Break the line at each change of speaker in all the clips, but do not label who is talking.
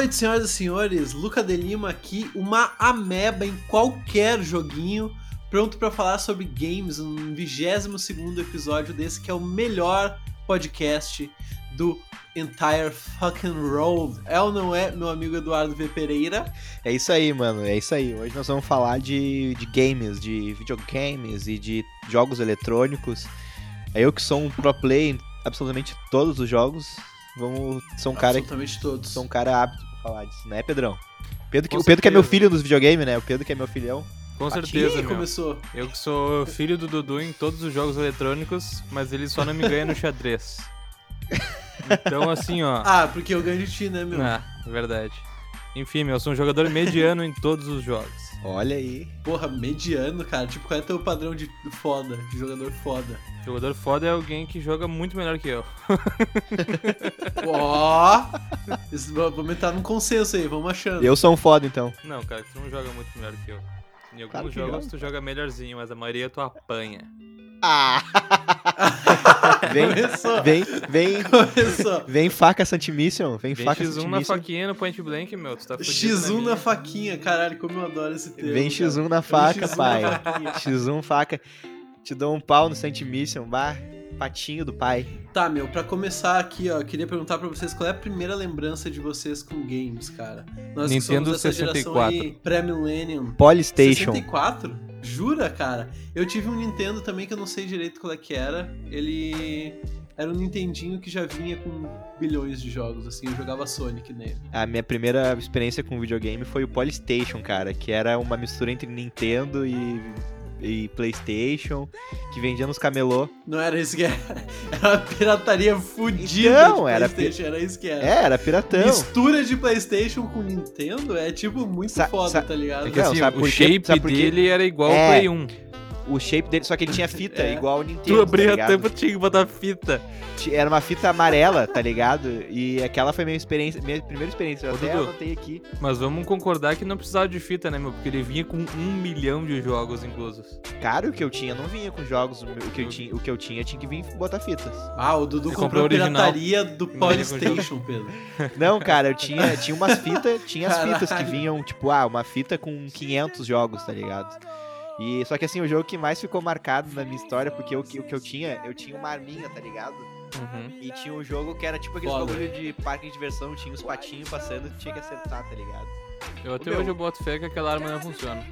Noite, senhoras e senhores. Luca de Lima aqui, uma ameba em qualquer joguinho, pronto para falar sobre games no 22 segundo episódio desse que é o melhor podcast do entire fucking world. É ou não é, meu amigo Eduardo V. Pereira?
É isso aí, mano. É isso aí. Hoje nós vamos falar de, de games, de videogames e de jogos eletrônicos. É eu que sou um pro play em absolutamente todos os jogos. Vamos, sou um cara,
Absolutamente todos.
sou um cara apto falar disso, né, Pedrão? Pedro que,
Com
o Pedro que é meu filho nos videogames, né? O Pedro que é meu filhão.
Com
Patinho
certeza,
Ih,
meu.
começou.
Eu que sou filho do Dudu em todos os jogos eletrônicos, mas ele só não me ganha no xadrez. Então, assim, ó.
Ah, porque eu ganho de ti, né, meu?
Ah, verdade. Enfim, meu, eu sou um jogador mediano em todos os jogos.
Olha aí.
Porra, mediano, cara. Tipo, qual é teu padrão de foda, de jogador foda?
Jogador foda é alguém que joga muito melhor que eu.
Ó! Isso- Vamos entrar num consenso aí, vamos achando.
Eu sou um foda, então.
Não, cara, tu não joga muito melhor que eu. Em alguns
Claro
jogos
joga.
tu joga melhorzinho, mas a maioria tu apanha.
Ah! vem,
Começou.
vem, vem,
Começou.
vem faca Santimission. Vem,
Vem
faca
X1 na faquinha no point blank, meu. Tu tá fudido
X1 na
minha.
faquinha, caralho, como eu adoro esse termo.
Vem
cara.
X1 na faca,
X1 na
pai.
faquinha.
X1 faca. Te dou um pau no Santimission. Bah, patinho do pai.
Tá, meu, pra começar aqui, ó, eu queria perguntar pra vocês qual é a primeira lembrança de vocês com games, cara. Nós que
Nintendo
somos dessa geração
64.
aí, pré-millennium.
Polystation.
64? Jura, cara? Eu tive um Nintendo também que eu não sei direito qual é que era. Ele era um Nintendinho que já vinha com bilhões de jogos, assim, eu jogava Sonic nele.
A minha primeira experiência com videogame foi o Polystation, cara, que era uma mistura entre Nintendo e, e PlayStation, que vendia nos camelô.
Não era isso que era. Era uma pirataria fudida
Então,
de
era
Playstation, era isso que era.
É, era piratão.
Mistura de Playstation com Nintendo é tipo muito
Sa-
foda, tá ligado?
É que
Não,
assim,
sabe
o shape
Sabe
dele era igual
É.
ao Play 1.
O shape dele, só que ele tinha fita,
É.
igual o Nintendo.
Tu abria
tá
a
ligado?
tampa, tinha que botar fita.
Era uma fita amarela, tá ligado? E aquela foi minha experiência, minha primeira experiência. Eu
Ô,
até
Dudu.
anotei aqui.
Mas vamos concordar que não precisava de fita, né, meu? Porque ele vinha com um milhão de jogos inclusos.
Cara, o que eu tinha não vinha com jogos. O que eu tinha, o que eu tinha tinha que vir botar fitas.
Ah, o Dudu comprou
comprou
a pirataria do Polystation, Pedro.
Não, cara, eu tinha, tinha umas fitas, tinha as fitas que
Caralho.
vinham, tipo, ah, uma fita com 500 jogos, tá ligado? E só que assim, o jogo que mais ficou marcado na minha história, porque o que, o que eu tinha, eu tinha uma arminha, tá ligado?
Uhum.
E tinha um jogo que era tipo aquele bagulho de parque de diversão, tinha os patinhos passando e tinha que acertar, tá ligado?
Eu até hoje eu boto fé que aquela arma não funciona.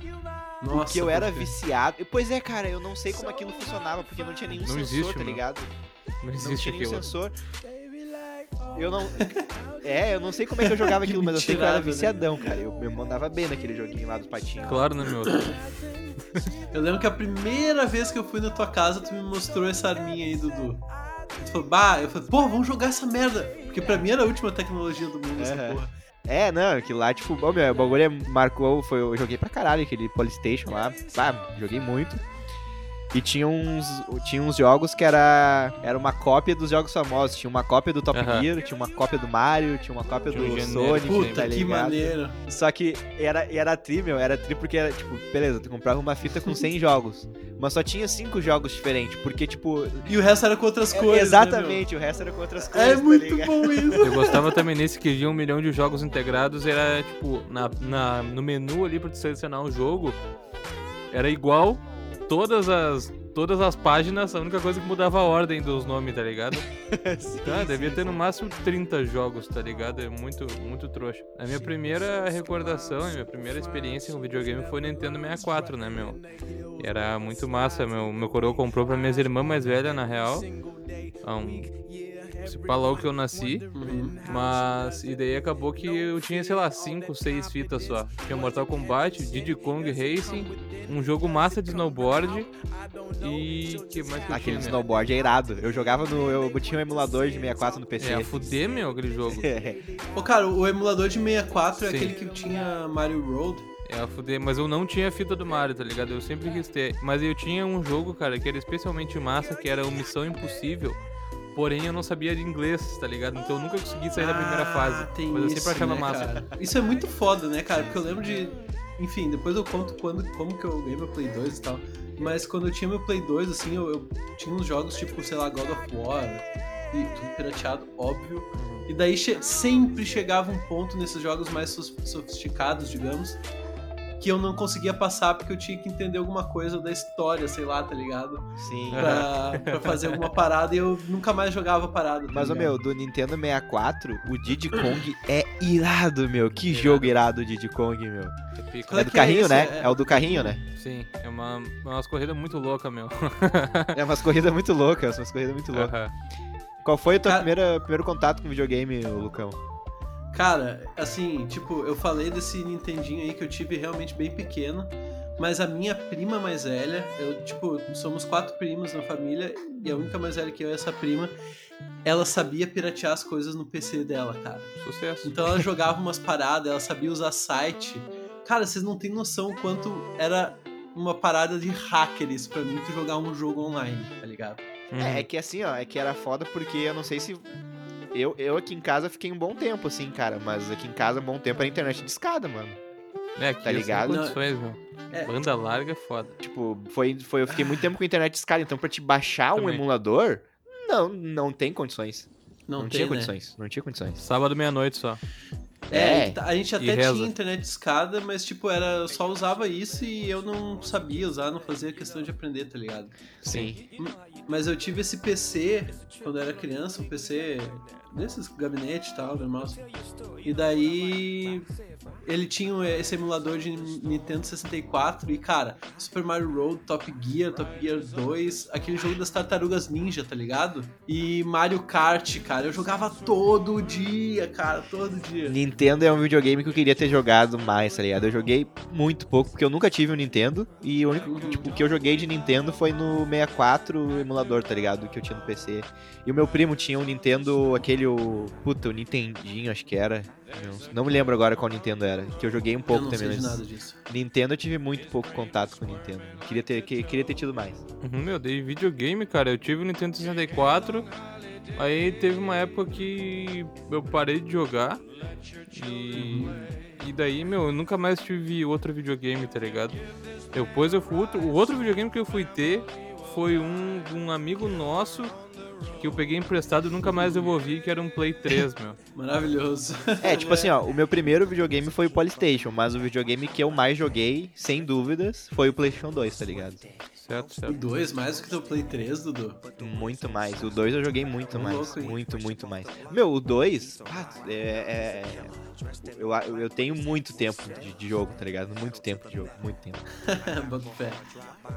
Nossa,
Porque eu era viciado. E, Pois é, cara, eu não sei como aquilo funcionava, porque não tinha nenhum
Não
sensor,
existe,
tá
mano.
ligado?
Não
Não
existe
tinha nenhum
aquilo.
sensor. Eu não. É, eu não sei como é que eu jogava aquilo, mas eu sei que eu era
né?
viciadão, cara. Eu, eu mandava bem naquele joguinho lá dos patinhos.
Claro, né, meu?
Eu lembro que a primeira vez que eu fui na tua casa, tu me mostrou essa arminha aí, Dudu. Tu falou, bah, eu falei, pô, vamos jogar essa merda. Porque pra mim era a última tecnologia do mundo, essa porra.
É, não, aquilo lá, tipo, ô, meu, o bagulho é- marcou, foi, eu joguei pra caralho aquele Polystation lá, ah, joguei muito. E tinha uns, tinha uns jogos que era, era uma cópia dos jogos famosos, tinha uma cópia do Top. Gear, tinha uma cópia do Mario, tinha uma cópia
Tinha um
do
genérico,
Sonic,
Sim,
Puta,
tá
que maneiro.
Só que era, era tri, meu, era tri porque era, tipo, beleza, tu comprava uma fita com 100 jogos, mas só tinha 5 jogos diferentes, porque, tipo,
E o resto era com outras
é-
cores.
exatamente, o resto era com outras
Né,
coisas?
É muito
tá ligado?
bom isso.
Eu gostava também nesse que vinha um milhão de jogos integrados, era tipo, na, na, no menu ali pra tu selecionar um jogo, era igual todas as, todas as páginas, a única coisa que mudava a ordem dos nomes, tá ligado?
Sim,
Ah,
sim,
devia ter
sim.
no máximo 30 jogos, tá ligado? É muito, muito trouxa. A minha primeira recordação, a minha primeira experiência com videogame foi Nintendo 64, né, meu? Era muito massa, meu. Meu coroa comprou pra minhas irmãs mais velhas, na real. Há um... Logo que eu nasci.
Uhum.
Mas, e daí acabou que eu tinha, sei lá, 5, 6 fitas só. Tinha Mortal Kombat, Diddy Kong Racing, um jogo massa de snowboard e. que mais que eu
Aquele
tinha,
snowboard é irado. Eu jogava no. Eu tinha um emulador de 64 no PC.
É, fuder, meu, aquele jogo.
Ô, cara, o emulador de 64 é
Sim.
aquele que tinha Mario Road.
É, fuder, mas eu não tinha fita do Mario, tá ligado? Eu sempre quis ter. Mas eu tinha um jogo, cara, que era especialmente massa, que era o Missão Impossível. Porém, eu não sabia de inglês, tá ligado? Então eu nunca consegui sair da primeira
Ah,
fase.
tem
Mas eu
isso,
sempre achava
né,
massa.
cara? Isso é muito foda, né, cara? Porque eu lembro de. Enfim, depois eu conto quando, como que eu ganhei meu Play 2 e tal. Mas quando eu tinha meu Play 2, assim, eu, eu tinha uns jogos tipo, sei lá, God of War, e tudo pirateado, óbvio. E daí che- sempre chegava um ponto nesses jogos mais sofisticados, digamos, que eu não conseguia passar porque eu tinha que entender alguma coisa da história, sei lá, tá ligado?
Sim.
Pra, pra fazer alguma parada e eu nunca mais jogava parada. tá
Mas,
ligado?
meu, do Nintendo 64, o Diddy Kong é irado, meu. Que jogo irado o Diddy Kong, meu.
É
É
é
do
é
carrinho,
esse?
né?
É-
É o do carrinho, né?
Sim, é uma, é umas corridas muito loucas, meu.
É umas corridas muito loucas, umas corridas muito loucas. Qual foi o teu
Cara-
primeiro, primeiro contato com videogame, Lucão?
Cara, assim, tipo, eu falei desse Nintendinho aí que eu tive realmente bem pequeno, mas a minha prima mais velha, eu, tipo, somos quatro primos na família, e a única mais velha que eu é essa prima, ela sabia piratear as coisas no PC dela, cara.
Sucesso.
Então ela jogava umas paradas, ela sabia usar site. Cara, vocês não têm noção o quanto era uma parada de hacker isso pra mim, tu jogar um jogo online, tá ligado?
É, é que assim, ó, é que era foda porque eu não sei se. Eu, eu aqui em casa fiquei um bom tempo, assim, cara. Mas aqui em casa, um bom tempo era internet de escada, mano.
É, aqui
tá ligado?
condições, meu.
É.
Banda larga é foda.
Tipo, foi, foi, eu fiquei muito tempo com internet de escada. Então, pra te baixar um
Também.
emulador, não, não tem condições.
Não,
Não,
tem,
tinha
né?
condições. Não tinha condições.
Sábado, meia-noite só.
É,
É.
a gente até tinha internet de escada, mas tipo, era, eu só usava isso e eu não sabia usar, não fazia questão de aprender, tá ligado?
Sim.
Mas eu tive esse PC quando eu era criança, um PC desses gabinetes e tal, normal. E daí ele tinha esse emulador de Nintendo 64 e, cara, Super Mario Road, Top Gear, Top Gear 2, aquele jogo das tartarugas ninja, tá ligado? E Mario Kart, cara, eu jogava todo dia, cara, todo dia.
Nintendo é um videogame que eu queria ter jogado mais, tá ligado? Eu joguei muito pouco, porque eu nunca tive um Nintendo. E o único
Uhum.
tipo, que eu joguei de Nintendo foi no 64 o emulador, tá ligado? Que eu tinha no PC. E o meu primo tinha um Nintendo, aquele, o. Puta, o Nintendinho, acho que era. Não, não me lembro agora qual Nintendo era. Que eu joguei um
eu
pouco
não
também.
sei de
mas
nada disso.
Nintendo eu tive muito pouco contato com o Nintendo. Queria ter, que- queria ter tido mais.
Uhum, meu, dei videogame, cara. Eu tive o Nintendo 64. Aí teve uma época que eu parei de jogar. E. E daí, meu, eu nunca mais tive outro videogame, tá ligado? Depois eu fui. Outro, o outro videogame que eu fui ter foi um, um amigo nosso que eu peguei emprestado e nunca mais devolvi, que era um Play 3, meu.
Maravilhoso.
É, tipo assim, ó, o meu primeiro videogame foi o Polystation, mas o videogame que eu mais joguei, sem dúvidas, foi o PlayStation 2, tá ligado?
Certo,
O
certo.
2 mais do que teu Play 3, Dudu.
Muito mais. O 2 eu joguei muito mais.
louco,
muito, muito mais. Meu, o 2, é, é- eu, eu tenho muito tempo de, de jogo, tá ligado? Muito tempo de jogo, muito tempo.
Boto fé.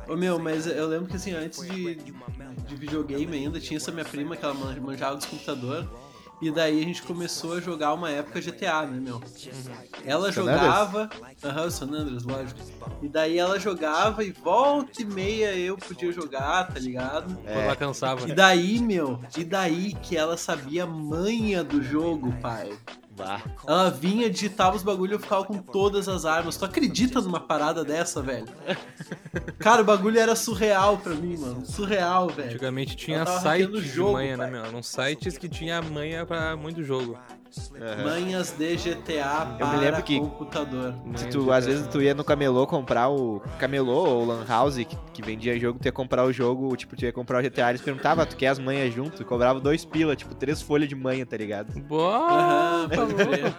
Ô meu, mas eu lembro que assim, antes de, de videogame ainda, tinha essa minha prima que ela man- manjava dos computador. E daí a gente começou a jogar uma época GTA, né, meu? Ela
San
jogava. Aham, o San Andreas, lógico. E daí ela jogava e volta e meia eu podia jogar, tá ligado?
Quando ela cansava.
E daí, meu, e daí que ela sabia a manha do jogo, pai.
Bah.
Ela vinha, digitava os bagulho e eu ficava com todas as armas. Tu acredita numa parada dessa, velho? Cara, o bagulho era surreal pra mim, mano. Surreal, velho.
Antigamente tinha sites de manha, né, meu? Eram sites que tinha manha pra muito jogo.
Manhas de GTA
Eu me
para
lembro que-
computador.
Se tu,
de
às vezes tu ia no camelô comprar o camelô ou lan house que, que vendia jogo, tu ia comprar o jogo, tipo, tu ia comprar o GTA, eles perguntavam, "Ah, tu quer as manhas junto? Cobrava dois pila, tipo, três folhas de manha, tá ligado?
Boa!
Crer.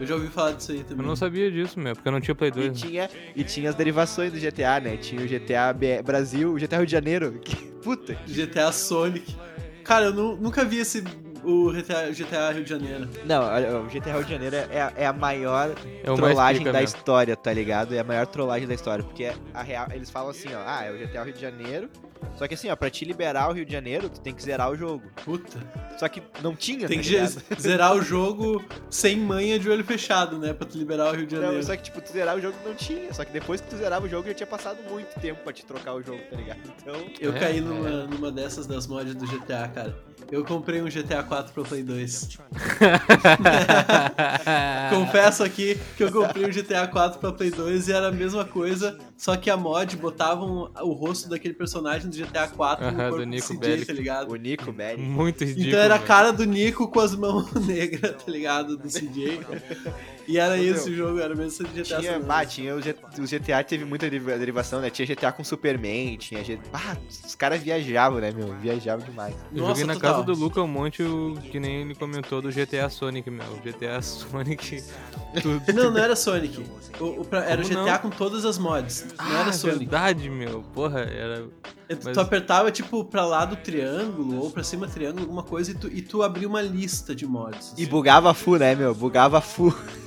Eu já ouvi falar disso aí
Eu
também.
não sabia disso, meu, porque eu não tinha Play
E
2. né?
tinha, e tinha as derivações do GTA, né? Tinha o GTA B- Brasil, o GTA Rio de Janeiro. Que, puta,
GTA Sonic. Cara, eu nu- nunca vi esse. O GTA, GTA Rio de Janeiro.
Não, o GTA Rio de Janeiro é, a- é a maior
É
trollagem da
mesmo.
história, tá ligado? É a maior trollagem da história. Porque a real, eles falam assim, ó, ah, é o GTA Rio de Janeiro. Só que assim, ó, pra te liberar o Rio de Janeiro, tu tem que zerar o jogo.
Puta.
Só que não tinha,
Tem
tá
que zerar o jogo sem manha de olho fechado, né? Pra tu liberar o Rio de
Não,
Janeiro.
só que, tipo, tu zerar o jogo não tinha. Só que depois que tu zerava o jogo, já tinha passado muito tempo pra te trocar o jogo, tá ligado? Então.
Eu
É,
caí
é.
numa, numa dessas das mods do GTA, cara. Eu comprei um GTA 4 pro Play 2. Confesso aqui que eu comprei um GTA 4 pra Play 2 e era a mesma coisa, só que a mod botavam o rosto daquele personagem do GTA 4
Aham,
no corpo
do Nico
CJ, tá ligado?
O Nico Bellic.
Muito ridículo.
Então era a cara do Nico com as mãos negras, tá ligado? Do CJ. E era esse o jogo, era mesmo GTA
Tinha, bah, tinha o, GTA teve muita deriva- derivação, né? Tinha GTA com Superman, tinha GTA... Bah, os caras viajavam, né, meu? Viajavam demais.
Eu
Nossa,
joguei na
total.
casa do Luca um monte, o, que nem ele comentou, do GTA Sonic, meu. O GTA Sonic. tu-
Não, não era Sonic. O, o pra- era o GTA
não?
com todas as mods. Não
ah,
era Sonic.
verdade, meu. Porra, era.
Tu,
Mas-
tu apertava, tipo, pra lá do triângulo, ou pra cima do triângulo, alguma coisa, e tu, e tu abria uma lista de mods.
E bugava full, né, meu? Bugava full.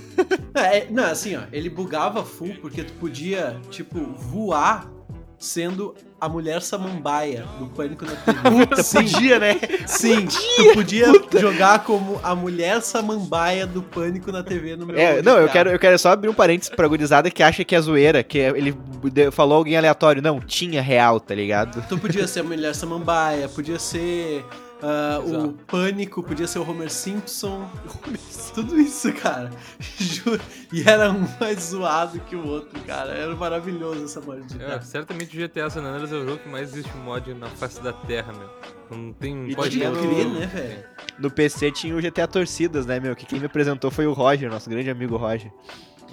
É, é, não, assim, ó, ele bugava full porque tu podia, tipo, voar sendo a mulher samambaia do Pânico na TV.
Puta,
sim,
podia, né?
sim, tu podia jogar como a mulher samambaia do Pânico na TV no meu
É, não, eu quero, eu quero só abrir um parênteses pra gurizada que acha que é zoeira, que é- ele falou alguém aleatório. Não, tinha real, tá ligado?
Tu podia ser a mulher samambaia, podia ser ah, o. Pânico, podia ser o Homer Simpson. Tudo isso, cara. Juro. E era um mais zoado que o outro, cara. Era maravilhoso essa mod de
É, certamente o GTA San Andreas é o jogo que mais existe mod na face da Terra, meu. Não tem.
E
pode
tinha
Pode
no-
crer, né, velho?
No PC tinha o GTA Torcidas, né, meu? Que quem me apresentou foi o Roger, nosso grande amigo Roger.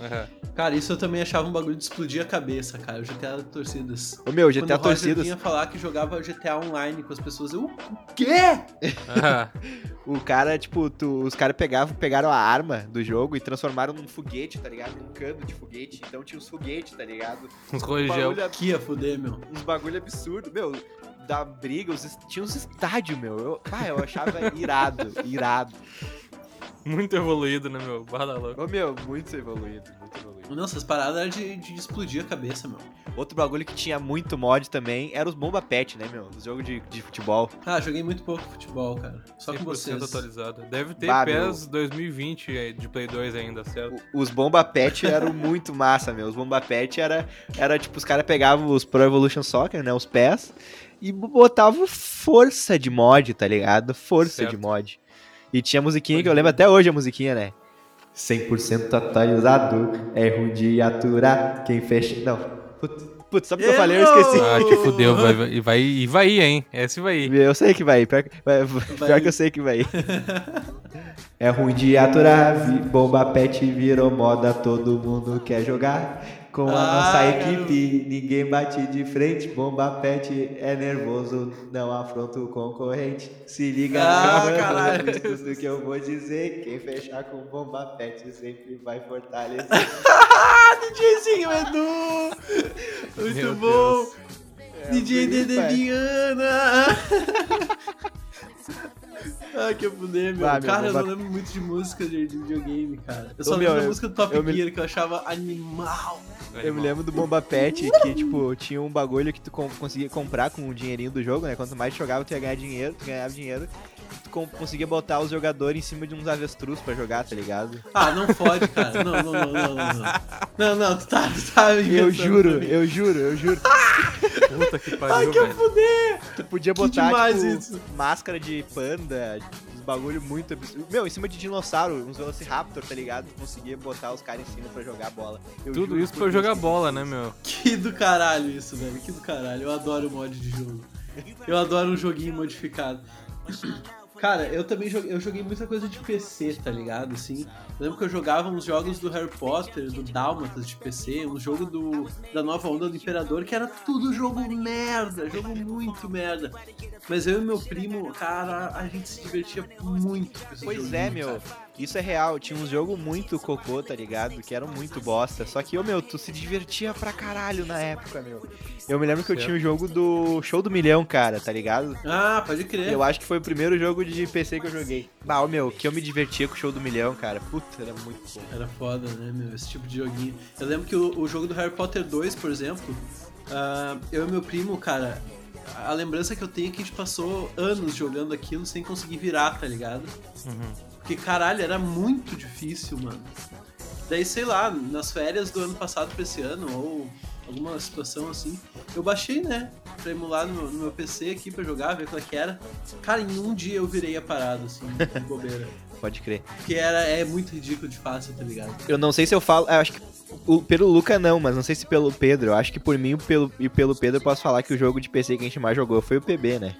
Aham.
Cara, isso eu também achava um bagulho de explodir a cabeça, cara. O GTA Torcidas.
Ô, meu,
Quando
GTA
o Roger
Torcidas.
vinha falar que jogava GTA online com as pessoas, eu, o quê?
Aham.
O cara, tipo, tu- os caras pegavam, pegaram a arma do jogo e transformaram num foguete, tá ligado? Num cano de foguete. Então tinha os foguetes, tá ligado?
Uns
bagulho,
Que ia fuder, meu.
uns bagulho absurdo, meu. Da briga, os, tinha uns estádios, meu. Eu, ah, eu achava irado, irado.
Muito evoluído, né, meu? Bala louco.
Ô, meu, muito evoluído, muito evoluído.
Nossa, as paradas eram de, de explodir a cabeça, meu.
Outro bagulho que tinha muito mod também era os Bomba Pet, né, meu? Os jogos de, de futebol.
Ah, joguei muito pouco futebol, cara. Só com
100%
vocês.
atualizado. Deve ter
Bah,
PES 2020 aí, de Play 2 ainda, certo?
O- Os Bomba Pet eram muito massa, meu. Os Bomba Pet era, era tipo, os caras pegavam os Pro Evolution Soccer, né? Os pés, e botavam força de mod, tá ligado? Força
Certo.
de mod. E tinha a musiquinha que eu lembro até hoje a musiquinha, né? 100% atualizado, é ruim de aturar. Quem fecha. Não. Putz, putz sabe o que eu falei? Eu esqueci.
Ah, te fudeu, vai, vai, e vai, e vai ir, hein? Esse vai ir.
Eu sei que vai ir. Pior, que- vai- pior que eu sei que vai ir. É ruim de aturar, bomba pet virou moda, todo mundo quer jogar. Com a
Ah,
nossa
garoto.
equipe, ninguém bate de frente. Bomba pet é nervoso, não afronta o concorrente. Se liga
Ah,
no
caralho.
escuta o que eu vou dizer. Quem fechar com bomba pet sempre vai fortalecer.
Ah, DJzinho Edu! Muito
Meu
bom!
É,
DJ Diana! Ah, que fuder, meu.
Bah, meu,
cara, eu não lembro muito de música de, de videogame, cara. Eu só
Ô, meu,
lembro da
eu-
música do Top
eu me-
Gear, que eu achava animal.
Eu me lembro do Bomba Pet, que, tipo, tinha um bagulho que tu conseguia comprar com o dinheirinho do jogo, né? Quanto mais tu jogava, tu ia ganhar dinheiro, tu ganhava dinheiro. Conseguia botar os jogadores em cima de uns avestruz pra jogar, tá ligado?
Ah, não fode, cara. Não, não, não, não, não. Não, não, não tu tá, tu tá
Eu juro, eu juro, eu juro.
Puta que
Ai,
pariu,
que
velho.
fuder!
Tu podia botar,
demais
tipo,
isso.
máscara de panda, uns bagulho muito absurdo. Meu, em cima de dinossauro, uns Velociraptor, tá ligado? Tu conseguia botar os caras em cima pra jogar bola. Eu
Tudo
juro
isso pra jogar bola, né, meu?
Que do caralho isso, velho. Que do caralho. Eu adoro mod de jogo. Eu adoro um joguinho modificado. Cara, eu também joguei, eu joguei muita coisa de PC, tá ligado? Assim, eu lembro que eu jogava uns jogos do Harry Potter, do Dálmatas de PC, um jogo do, da nova onda do Imperador, que era tudo jogo merda, jogo muito merda. Mas eu e meu primo, cara, a gente se divertia muito com esse
Pois
joguinho,
é, meu.
cara.
Isso é real. Tinha uns jogos muito cocô, tá ligado? Que eram muito bosta. Só que, ô, meu, tu se divertia pra caralho na época, meu. Eu me lembro que eu tinha o jogo do Show do Milhão, cara, tá ligado?
Ah, pode crer.
Eu acho que foi o primeiro jogo de PC que eu joguei. Bah, ô, meu, que eu me divertia com o Show do Milhão, cara. Puta, era muito bom.
Era foda, né, meu? Esse tipo de joguinho. Eu lembro que o, o jogo do Harry Potter 2, por exemplo, ah, eu e meu primo, cara, a lembrança que eu tenho é que a gente passou anos jogando aquilo sem conseguir virar, tá ligado?
Uhum.
Porque, caralho, era muito difícil, mano. Daí, sei lá, nas férias do ano passado pra esse ano, ou alguma situação assim, eu baixei, né? Pra emular no, no meu PC aqui pra jogar, ver qual é que era. Cara, em um dia eu virei a parada, assim, de bobeira.
pode crer.
Porque era, é muito ridículo de fácil, tá ligado?
Eu não sei se eu falo. Eu acho que o- pelo Luca não, mas não sei se pelo Pedro. Eu acho que por mim e pelo, e pelo Pedro eu posso falar que o jogo de PC que a gente mais jogou foi o PB, né?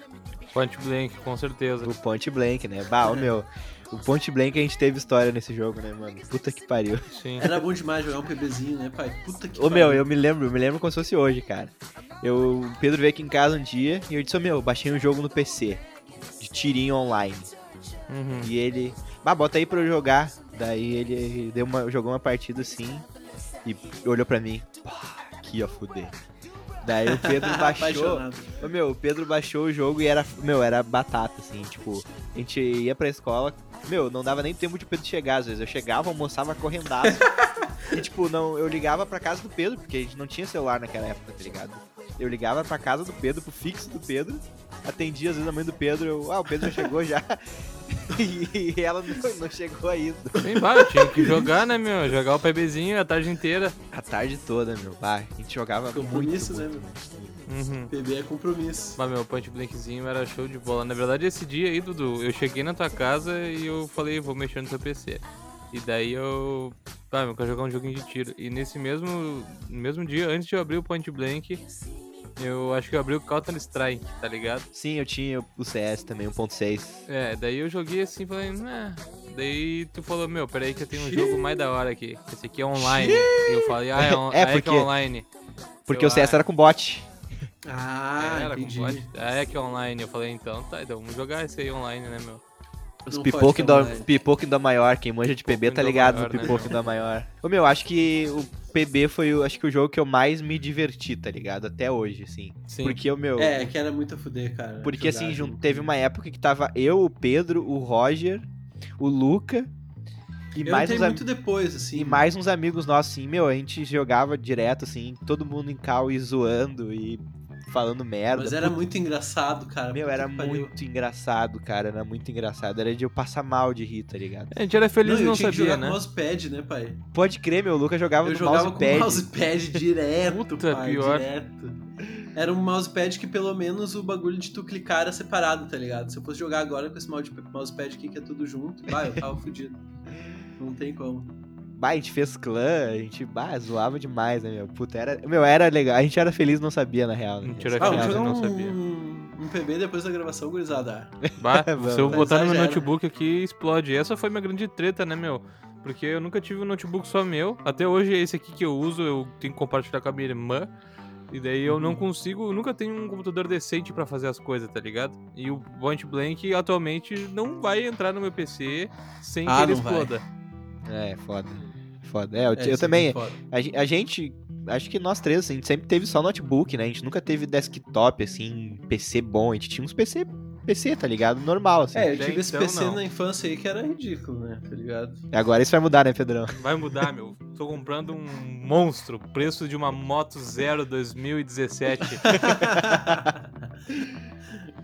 Point Blank, com certeza.
O Point Blank, né? Bah, ô meu. O Point Blank a gente teve história nesse jogo, né, mano? Puta que pariu.
Sim.
Era bom demais jogar um PBzinho, né, pai? Puta que
Ô meu,
pariu.
eu me lembro, eu me lembro como se fosse hoje, cara. Eu, o Pedro veio aqui em casa um dia e eu disse, ô meu, baixei um jogo no PC. De tirinho online.
Uhum.
E ele. Bah, bota aí pra eu jogar. Daí ele deu uma, jogou uma partida assim e olhou pra mim. Pá, aqui ó, fuder. Daí o Pedro baixou. Ô, meu, o Pedro baixou o jogo e era, meu, era batata, assim, tipo, a gente ia pra escola, meu, não dava nem tempo de o Pedro chegar, às vezes, eu chegava, almoçava correndaço, e tipo, não, eu ligava pra casa do Pedro, porque a gente não tinha celular naquela época, tá ligado? Eu ligava pra casa do Pedro, pro fixo do Pedro, atendia às vezes a mãe do Pedro, eu, ah, o Pedro já chegou já, e ela não, não chegou ainda.
Bem, bah, eu tinha que jogar, né, meu? Jogar o PBzinho a tarde inteira.
A tarde toda, meu, bah, a gente jogava muito,
Compromisso, né,
muito,
meu?
Uhum.
PB é compromisso.
Mas meu Point Blankzinho era show de bola. Na verdade, esse dia aí, Dudu, eu cheguei na tua casa e eu falei, vou mexer no teu PC. E daí eu. Ah, eu quero jogar um joguinho de tiro. E nesse mesmo, mesmo dia, antes de eu abrir o Point Blank, eu acho que eu abri o Counter Strike, tá ligado?
Sim, eu tinha o CS também, 1.6.
É, daí eu joguei assim e falei, né. Daí tu falou, meu, peraí que eu tenho um jogo mais da hora aqui. Esse aqui é online. E eu falei, ah, é, on
É,
ah, é que é
porque-
online.
Porque
Eu,
o CS
ah,
era com bot.
Ah,
era com
entendi.
bot. Ah, é que é online. Eu falei, então tá, então vamos jogar esse aí online, né, meu?
Os pipoque da, pipoque da maior, quem manja de PB tá ligado
maior,
no
né,
pipoque
meu?
da maior. Ô meu, acho que o PB foi o, acho que o jogo que eu mais me diverti, tá ligado? Até hoje, assim.
Sim.
Porque o meu.
É, que era muito a fuder, cara.
porque
jogar
assim,
jogo.
teve uma época que tava eu, o Pedro, o Roger, o Luca e
Eu
mais uns am-
muito depois, assim.
E mais uns amigos nossos, assim, meu, a gente jogava direto, assim, todo mundo em cal e zoando e falando merda.
Mas era
Puta,
muito engraçado, cara.
Meu, era muito engraçado, cara, era muito engraçado. Era de eu passar mal de rir, tá ligado?
A gente era feliz
Não,
e
eu
não
tinha que
sabia,
jogar
né?
com mousepad, né, pai?
Pode crer, meu, o Luca jogava
eu
no
jogava
mousepad.
com mousepad direto,
Puta,
pai,
pior.
direto. Era um mousepad que pelo menos o bagulho de tu clicar era separado, tá ligado? Se eu fosse jogar agora com esse mouse- mousepad aqui que é tudo junto, vai, eu tava fudido. Não tem como.
Bah, a gente fez clã, a gente, bah, zoava demais, né, meu? Puta, era, meu, era legal. A gente era feliz, não sabia, na real. Né?
Mentira,
Ah,
Real,
vamos
eu
jogar
não
um,
sabia.
um PB depois da gravação, gurizada.
Bah,
Vamos.
se eu botar no meu
era.
notebook aqui, explode. Essa foi minha grande treta, né, meu? Porque eu nunca tive um notebook só meu. Até hoje, esse aqui que eu uso, eu tenho que compartilhar com a minha irmã. E daí eu
Uhum.
não consigo, eu nunca tenho um computador decente pra fazer as coisas, tá ligado? E o Point Blank atualmente não vai entrar no meu PC sem
Ah,
que ele
não vai.
exploda.
É, foda. Foda. É, eu,
É,
eu
é
também. A, a gente, acho que nós três, assim, a gente sempre teve só notebook, né? A gente nunca teve desktop, assim, PC bom. A gente tinha uns PC, PC, tá ligado? Normal, assim.
É, eu tive esse
então,
PC
não.
na infância aí que era ridículo, né? Tá ligado?
Agora isso vai mudar, né, Pedrão?
Vai mudar, meu. Tô comprando um monstro. Preço de uma Moto Zero 2017.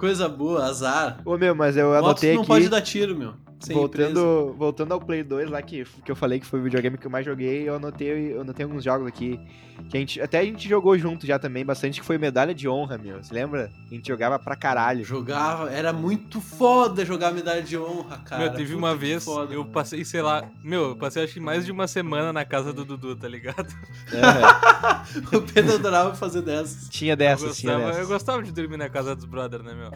Coisa boa, azar.
Ô, meu, mas eu
Motos
anotei
não
aqui.
pode dar tiro, meu. Sem empresa.
voltando, voltando ao Play 2 lá que, que eu falei que foi o videogame que eu mais joguei, eu anotei, eu anotei alguns jogos aqui. Que a gente, até a gente jogou junto já também bastante, que foi medalha de honra, meu. Você lembra? A gente jogava pra caralho.
Jogava, era muito foda jogar medalha de honra, cara.
meu, teve
Puta
uma vez,
foda.
eu passei, sei lá, meu, eu passei acho que mais de uma semana na casa do Dudu, tá ligado?
Aham.
O Pedro adorava fazer dessas.
Tinha
Eu
dessas, tinha
gostava, eu
dessas.
gostava de dormir na casa dos brothers, né, meu?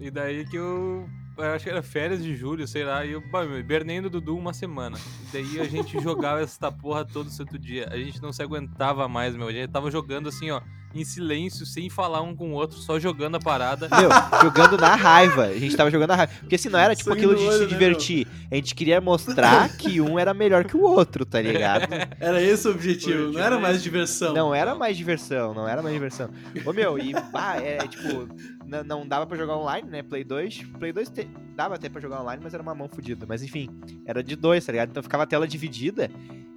E daí que eu. Eu acho que era férias de julho, sei lá, e eu hibernei no Dudu uma semana. E daí a gente jogava essa porra todo santo dia. A gente não se aguentava mais, meu. A gente tava jogando assim, ó, em silêncio, sem falar um com o outro, só jogando a parada.
Meu, jogando na raiva. A gente tava jogando na raiva. Porque se não era tipo
Sangue
aquilo de
olho,
se
né,
divertir. A gente queria mostrar que um era melhor que o outro, tá ligado?
Era esse o objetivo, não era mais diversão.
Não era mais diversão, não era mais diversão. Ô meu, e bah, é tipo, não dava pra jogar online, né? Play 2. Play 2 te- dava até pra jogar online, mas era uma mão fodida. Mas enfim, era de dois, tá ligado? Então ficava a tela dividida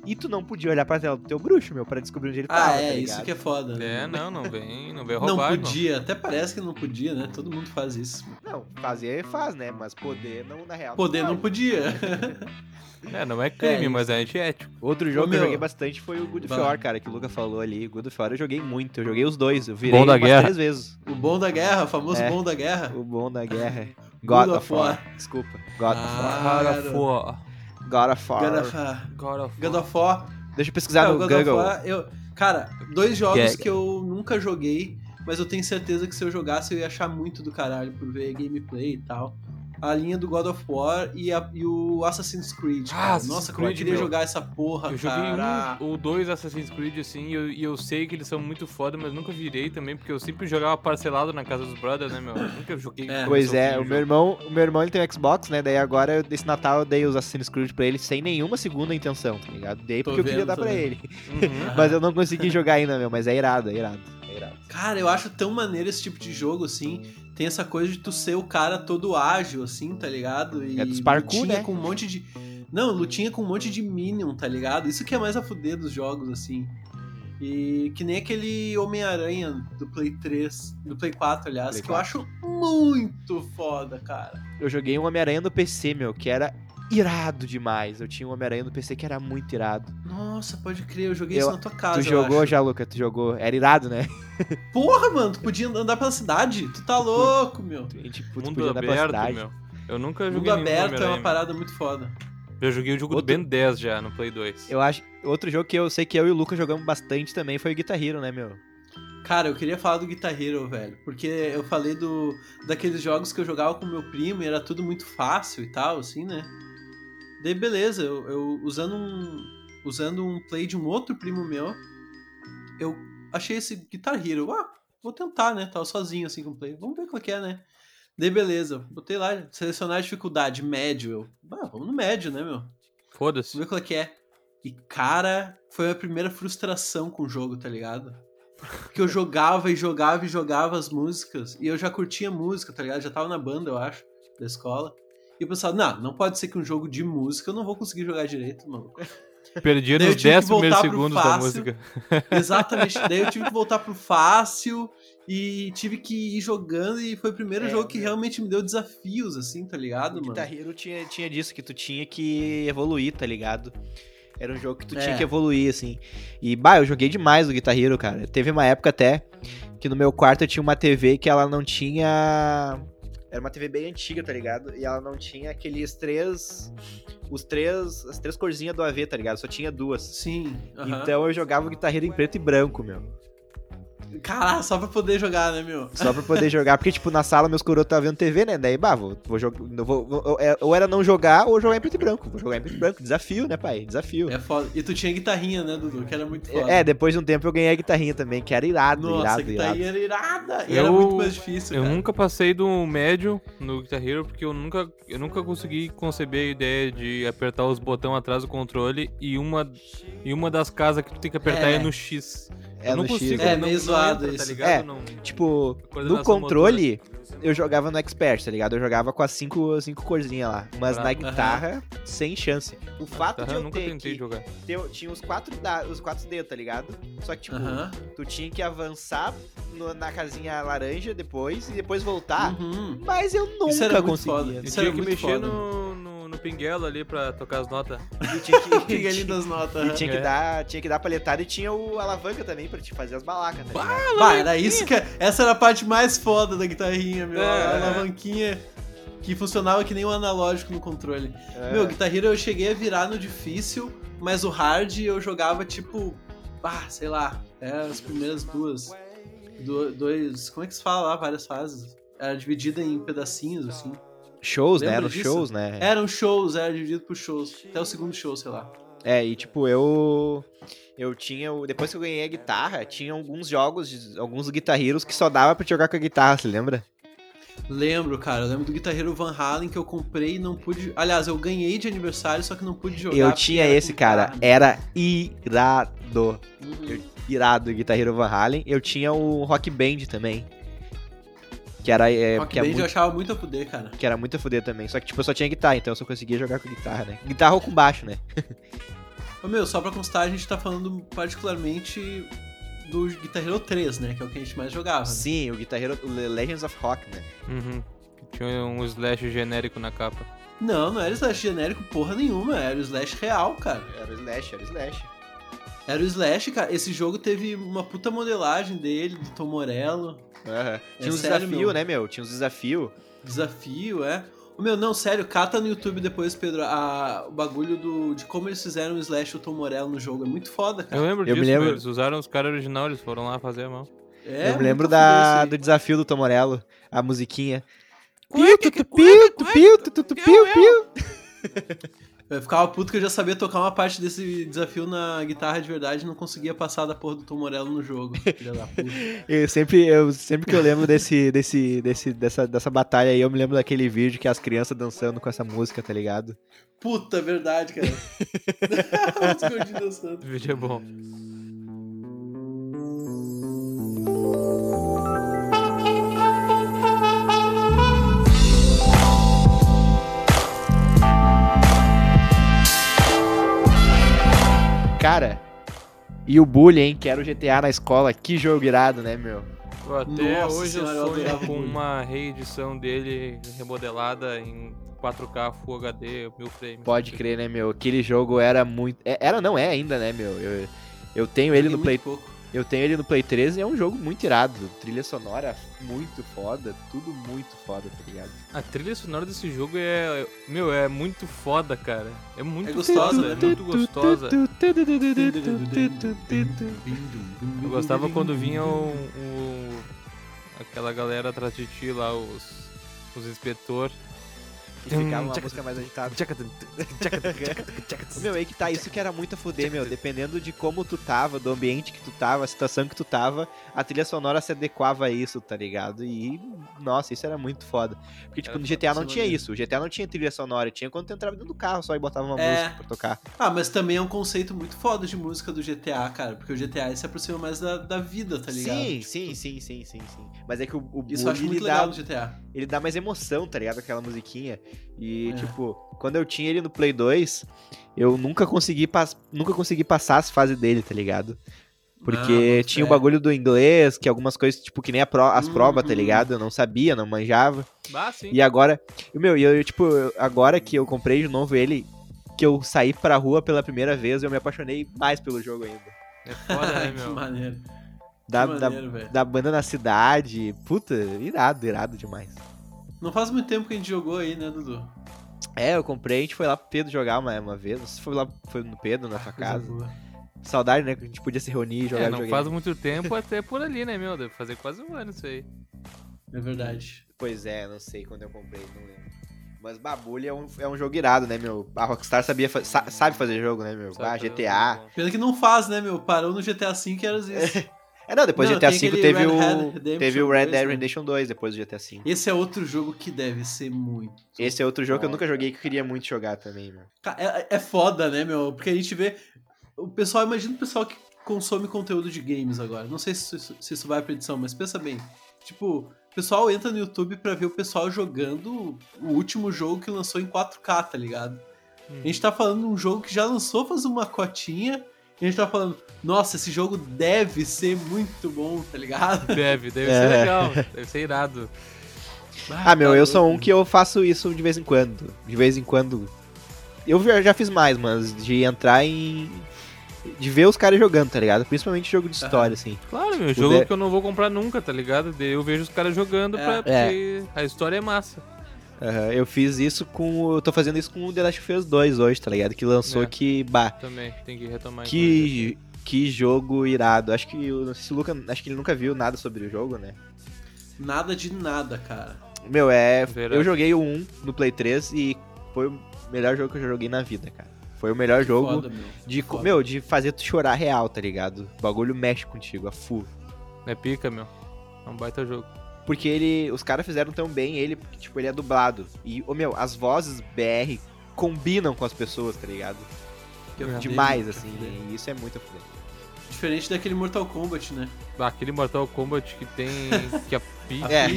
e tu não podia olhar pra tela do teu bruxo, meu, pra descobrir onde ele
Ah,
tava.
é,
tá
isso que é foda. né?
É, não, não vem, não vem
Não
roubar, irmão.
podia, até parece que não podia, né? Todo mundo faz isso.
Não, fazer faz, né? Mas poder não, na real.
Poder não
pode.
podia.
É, não é crime,
É,
mas é antiético.
Outro jogo
Ô,
que eu joguei bastante foi o Good of. War, cara, que o Luca falou ali. Good of War eu joguei muito, eu joguei os dois. Eu virei
Bom da
umas
guerra.
três vezes.
O bom da guerra, o famoso
É.
bom da guerra.
O bom da guerra. God,
God
of War.
War.
Desculpa. God of War.
Ah,
God of War.
God of War.
God of War.
God of
God
War.
of War.
Deixa eu pesquisar
É,
no
God of
Google.
War, eu... Cara, dois jogos
Gag.
que eu nunca joguei, mas eu tenho certeza que se eu jogasse eu ia achar muito do caralho por ver gameplay e tal. A linha do God of War e, a- e o Assassin's Creed.
Ah. Assassin's
Nossa, como eu
Creed,
queria
meu.
jogar essa porra,
Eu joguei
cara.
um ou dois Assassin's Creed assim, e eu, e eu sei que eles são muito foda, mas nunca virei também, porque eu sempre jogava parcelado na casa dos brothers, né, meu? Nunca joguei.
É.
Pois é, o meu irmão, o meu irmão ele tem um Xbox, né? Daí agora, eu- esse Natal, eu dei os Assassin's Creed pra ele sem nenhuma segunda intenção, tá ligado? Dei porque eu queria
vendo,
dar pra
vendo.
ele.
Uhum.
Mas eu não consegui jogar ainda, meu. Mas é irado, é irado. É irado.
Cara, eu acho tão maneiro esse tipo de jogo, assim. Tem essa coisa de tu ser o cara todo ágil, assim, tá ligado? E
É dos parkour,
lutinha
né?
com um monte de. Não, lutinha com um monte de Minion, tá ligado? Isso que é mais a fuder dos jogos, assim. E que nem aquele Homem-Aranha do Play 3, do Play 4, aliás,
Play
que eu acho muito foda, cara.
Eu joguei um Homem-Aranha no PC, meu, que era irado demais. Eu tinha um Homem-Aranha no PC que era muito irado.
Nossa, pode crer, eu joguei
Eu-
isso na tua casa.
tu
eu
jogou
acho.
já, Luca? Tu jogou? Era irado, né?
Porra, mano, tu podia andar pela cidade? Tu tá louco, meu.
A gente putz,
Mundo
podia andar pela
aberto,
cidade.
meu. Eu nunca
Mundo
joguei nenhum
aberto é uma parada muito foda.
Eu joguei o jogo
Outro-
do Ben 10 já, no Play 2.
Eu acho. Outro jogo que eu sei que eu e o Luca jogamos bastante também foi o Guitar Hero, né, meu?
Cara, eu queria falar do Guitar Hero, velho. Porque eu falei do daqueles jogos que eu jogava com meu primo e era tudo muito fácil e tal, assim, né? Daí beleza, eu, eu usando um. Usando um play de um outro primo meu, eu achei esse Guitar Hero. Ah, vou tentar, né? Tava sozinho assim com o play. Vamos ver qual que é, né? Daí beleza, botei lá, selecionar a dificuldade, médio. Eu, ah, vamos no médio, né, meu?
Foda-se.
Vamos ver qual é que é. E, cara, foi a primeira frustração com o jogo, tá ligado? Porque eu jogava e jogava e jogava as músicas. E eu já curtia música, tá ligado? Já tava na banda, eu acho, da escola. E eu pensava, não, não pode ser que um jogo de música eu não vou conseguir jogar direito, mano.
Perdi nos
tive que
10 primeiros segundos da música.
Exatamente. Daí eu tive que voltar pro fácil e tive que ir jogando. E foi o primeiro
É,
jogo que
meu.
realmente me deu desafios, assim, tá ligado,
O
mano?
Guitar Hero tinha, tinha disso, que tu tinha que evoluir, tá ligado? Era um jogo que tu
É.
tinha que evoluir, assim. E, bah, eu joguei demais o Guitar Hero, cara. Teve uma época até que no meu quarto eu tinha uma TV que ela não tinha. Era uma TV bem antiga, tá ligado? E ela não tinha aqueles três. Os três. As três corzinhas do AV, tá ligado? Só tinha duas.
Sim.
Então eu jogava o Guitar Hero em preto e branco, meu.
Caralho, só pra poder jogar, né, meu?
Só pra poder jogar, porque, tipo, na sala meus coroas estavam vendo TV, né? Daí, bah, vou, vou jogar. É, ou era não jogar ou jogar em preto e branco. Vou jogar em preto e branco. Desafio, né, pai? Desafio.
É foda. E tu tinha guitarrinha, né, Dudu? Que era muito foda.
É, depois de um tempo eu ganhei a guitarrinha também, que era irado,
Nossa, a
irado, irado.
guitarrinha era irada. E
Eu-
era muito mais difícil,
Eu
cara.
nunca passei do médio no Guitar Hero porque eu nunca, eu nunca consegui conceber a ideia de apertar os botões atrás do controle e uma, e uma das casas que tu tem que apertar é,
É.
no X.
É
eu não
no X,
consigo,
né?
É,
não,
meio zoado
entra,
isso.
Tá ligado?
É.
Não-
Tipo, no controle, eu jogava no Expert, tá ligado? Eu jogava com as cinco, cinco corzinhas lá. Mas na guitarra, sem chance. O fato
Tá,
de
eu
eu
nunca
ter
tentei
que
jogar.
ter, tinha os quatro, da, os quatro dedos, tá ligado? Só que, tipo, tu tinha que avançar no- na casinha laranja depois e depois voltar.
Uhum.
Mas eu
Isso era
nunca
muito foda.
conseguia.
E
Isso
tinha
era
que
muito
mexer
foda.
no, no, no pinguelo ali pra tocar as notas.
E tinha que,
das notas.
e tinha que
É.
dar, tinha que dar palhetada e tinha o alavanca também pra te fazer as balacas, tá ligado?
Bah, era isso que. Essa era a parte mais foda da guitarrinha, meu.
É.
A alavanquinha que funcionava que nem o analógico no controle.
É.
Meu, Guitar Hero eu cheguei a virar no difícil, mas o hard eu jogava tipo. Ah, sei lá. É as primeiras duas. do- dois. Como é que se fala lá? Várias fases. Era dividida em pedacinhos, assim.
Shows, né? Eram
disso?
shows, né?
Eram shows, era dividido por shows. Até o segundo show, sei lá.
É, e tipo, eu. Eu tinha. Depois que eu ganhei a guitarra, tinha alguns jogos, alguns guitarreiros que só dava pra jogar com a guitarra, você lembra?
Lembro, cara. Eu lembro do Guitar Hero Van Halen que eu comprei e não pude. Aliás, eu ganhei de aniversário, só que não pude jogar.
eu tinha esse, cara.
guitarra.
Era irado.
Uhum.
Eu- irado o guitarreiro Van Halen. Eu tinha o Rock Band também. Que era. É,
Rock
que, é
Band
muito,
eu achava muito a poder, cara.
que era muito a fuder também. Só que, tipo, eu só tinha guitarra, então eu só conseguia jogar com guitarra, né? Guitarra ou com baixo, né?
Ô, meu, só pra constar, a gente tá falando particularmente do Guitar Hero 3, né? Que é o que a gente mais jogava. né?
Sim, o guitarreiro o Legends of Rock, né?
Uhum. Tinha um slash genérico na capa.
Não, não era Slash genérico porra nenhuma. Era o Slash real, cara.
Era o Slash, era o Slash.
Era o Slash, cara. Esse jogo teve uma puta modelagem dele, do Tom Morello.
Aham. Tinha uns
sério,
desafios, né, meu? Tinha uns desafios.
Desafio, é. Ô, Meu, não, sério, cata no YouTube depois, Pedro, a, o bagulho do, de como eles fizeram o Slash e o Tom Morello no jogo. É muito foda,
Eu
cara.
lembro
Eu me
disso,
lembro-
meu, eles usaram os caras originais, eles foram lá fazer a mão.
É,
eu me lembro da, do desafio do Tomorello, a musiquinha. Piu, tutu, piu, piu, tutu,
piu,
piu,
eu.
ficava puto que eu já sabia tocar uma parte desse desafio na guitarra de verdade e não conseguia passar da porra do Tom Morello no jogo. Filha da puta.
Eu sempre, eu, sempre que eu lembro desse, desse, desse, dessa, dessa batalha aí, eu me lembro daquele vídeo que as crianças dançando com essa música, tá ligado?
Puta, verdade, cara. Os gordinhos dançando.
O vídeo é bom.
Cara, e o Bully, hein, que era o GTA na escola, que jogo irado, né, meu?
Eu até
Nossa
hoje
senhora, eu
sonho com uma reedição dele remodelada em 4K Full HD, mil frames.
Pode crer, né, meu? Aquele jogo era muito. é- Era, não é ainda, né, meu? Eu, eu tenho ele no Play.
pouco.
Eu tenho ele no Play 3 e é um jogo muito irado. Trilha sonora muito foda, tudo muito foda, tá ligado?
A trilha sonora desse jogo é. Meu, é muito foda, cara. É muito
É gostosa,
foda,
né?
é muito gostosa. Eu gostava quando vinha o, o- aquela galera atrás de ti lá, os, os inspetor.
E ficava uma
Tchaca-
música mais agitada. Meu, aí que tá, isso que era muito a fuder, meu. Dependendo de como tu tava, do ambiente que tu tava, a situação que tu tava, a trilha sonora se adequava a isso, tá ligado? E, nossa, isso era muito foda. Porque, tipo, no GTA não tinha isso. O GTA não tinha trilha sonora, tinha quando tu entrava dentro do carro só e botava uma
É.
música pra tocar.
Ah, mas também é um conceito muito foda de música do GTA, cara. Porque o GTA se aproxima mais da, da vida, tá ligado?
Sim, sim, sim, sim, sim, sim. Mas é que o, o
Isso eu acho muito legal
dá,
do GTA.
ele dá mais emoção, tá ligado? Aquela musiquinha. E,
É.
tipo, quando eu tinha ele no Play 2, eu nunca consegui, pas nunca consegui passar as fases dele, tá ligado? Porque
Ah,
tinha o
é.
bagulho do inglês, que algumas coisas, tipo, que nem a pro- as
Uhum.
provas, tá ligado? Eu não sabia, não manjava.
Ah, sim.
E agora, meu, e eu, tipo, eu- agora que eu comprei de novo ele, que eu saí pra rua pela primeira vez, eu me apaixonei mais pelo jogo ainda.
É foda, né,
que
meu?
maneiro.
Da,
que
da,
maneiro, velho.
da banda na cidade, puta, irado, irado demais.
Não faz muito tempo que a gente jogou aí, né, Dudu?
É, eu comprei, a gente foi lá pro Pedro jogar uma, uma vez, não sei se foi lá, foi no Pedro, na sua casa.
boa.
Saudade, né, que a gente podia se reunir e jogar
É, não faz muito tempo, até por ali, né, meu? Deve fazer quase um ano isso aí.
É verdade.
Pois é, não sei quando eu comprei, não lembro. Mas Babulha é um, é um jogo irado, né, meu? A Rockstar sabia fa- sa- sabe fazer jogo, né, meu?
Sabe
Ah, GTA.
bom.
Pena que não faz, né, meu? Parou no GTA V e era isso.
É, não, depois
Não,
do GTA V teve
Red
o,
Redemption
teve o Red
2,
Dead
né?
Redemption 2 depois do GTA V.
Esse é outro jogo que deve ser muito.
Esse é outro jogo que eu nunca joguei que eu queria muito jogar também, meu.
É, é foda, né, meu? Porque a gente vê. O pessoal, imagina o pessoal que consome conteúdo de games agora. Não sei se isso, se isso vai pra edição, mas pensa bem. Tipo, o pessoal entra no YouTube pra ver o pessoal jogando o último jogo que lançou em 4K, tá ligado? A gente tá falando de um jogo que já lançou faz uma cotinha. E a gente tá falando, nossa, esse jogo deve ser muito bom, tá ligado?
Deve, deve
É.
ser legal, deve ser irado.
Ah, meu,
tá
eu sou um que eu faço isso de vez em quando. De vez em quando. Eu já já fiz mais, mas de entrar em. De ver os caras jogando, tá ligado? Principalmente jogo de história, assim.
Claro, meu, jogo
de-
que eu não vou comprar nunca, tá ligado? Eu vejo os caras jogando pra,
É.
porque a história é massa.
Aham, eu fiz isso com. Eu tô fazendo isso com o The Last of Us 2 hoje, tá ligado? Que lançou
É.
que. Bah,
Também, tem que retomar isso.
que. Que jogo irado. Acho que. o- Não sei se o Luca. Acho que ele nunca viu nada sobre o jogo, né?
Nada de nada, cara.
Meu, é.
Verdade.
Eu joguei o 1 no Play 3 e foi o melhor jogo que eu já joguei na vida, cara. Foi o melhor jogo
Foda, meu.
de.
Foda.
Meu, de fazer tu chorar real, tá ligado? O bagulho mexe contigo, a full.
É pica, meu. É um baita jogo.
Porque ele. Os caras fizeram tão bem ele, porque, tipo, ele é dublado. E, ô meu, as vozes BR combinam com as pessoas, tá ligado?
É.
Demais, assim. E isso é muito foda.
Diferente daquele Mortal Kombat, né?
Aquele Mortal Kombat que tem. que a Peach.
A
É.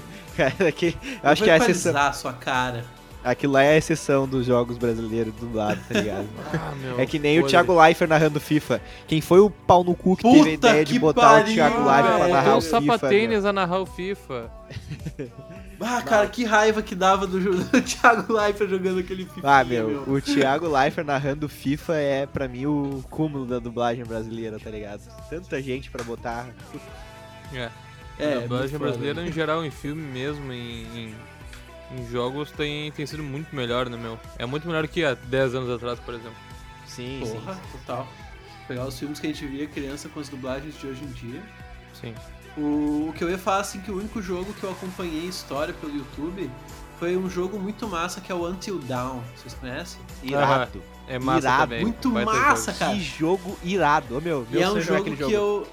Cara, que, acho que é a exceção.
sua cara.
Aquilo lá é a exceção dos jogos brasileiros dublados, tá ligado?
Ah, meu,
É que nem o
podre.
Thiago Leifert narrando FIFA. Quem foi o pau no cu que teve a
Puta
ideia de botar o
pariu,
Thiago Leifert pra narrar o
o
FIFA? meu?
sapatênis a narrar o FIFA.
Ah, cara, que raiva que dava do, do Thiago Leifert jogando aquele FIFA.
Ah, meu, o Thiago Leifert narrando FIFA é pra mim o cúmulo da dublagem brasileira, tá ligado? Tanta gente pra botar.
É.
É,
a dublagem
muito
brasileira
foda.
em geral, em filme mesmo, em, em em jogos tem, tem sido muito melhor, né, meu? É muito melhor que há 10 anos atrás, por exemplo.
Sim,
Porra,
sim.
total. Pegar os filmes que a gente via criança com as dublagens de hoje em dia.
Sim.
O, o que eu ia falar, assim, que o único jogo que eu acompanhei história pelo YouTube foi um jogo muito massa que é o Until Dawn. Vocês conhecem?
Irado.
É massa
Irado,
também.
muito massa,
jogo.
cara.
Que jogo irado. Ô, meu,
E
meu
é um jogo
aquele
que eu.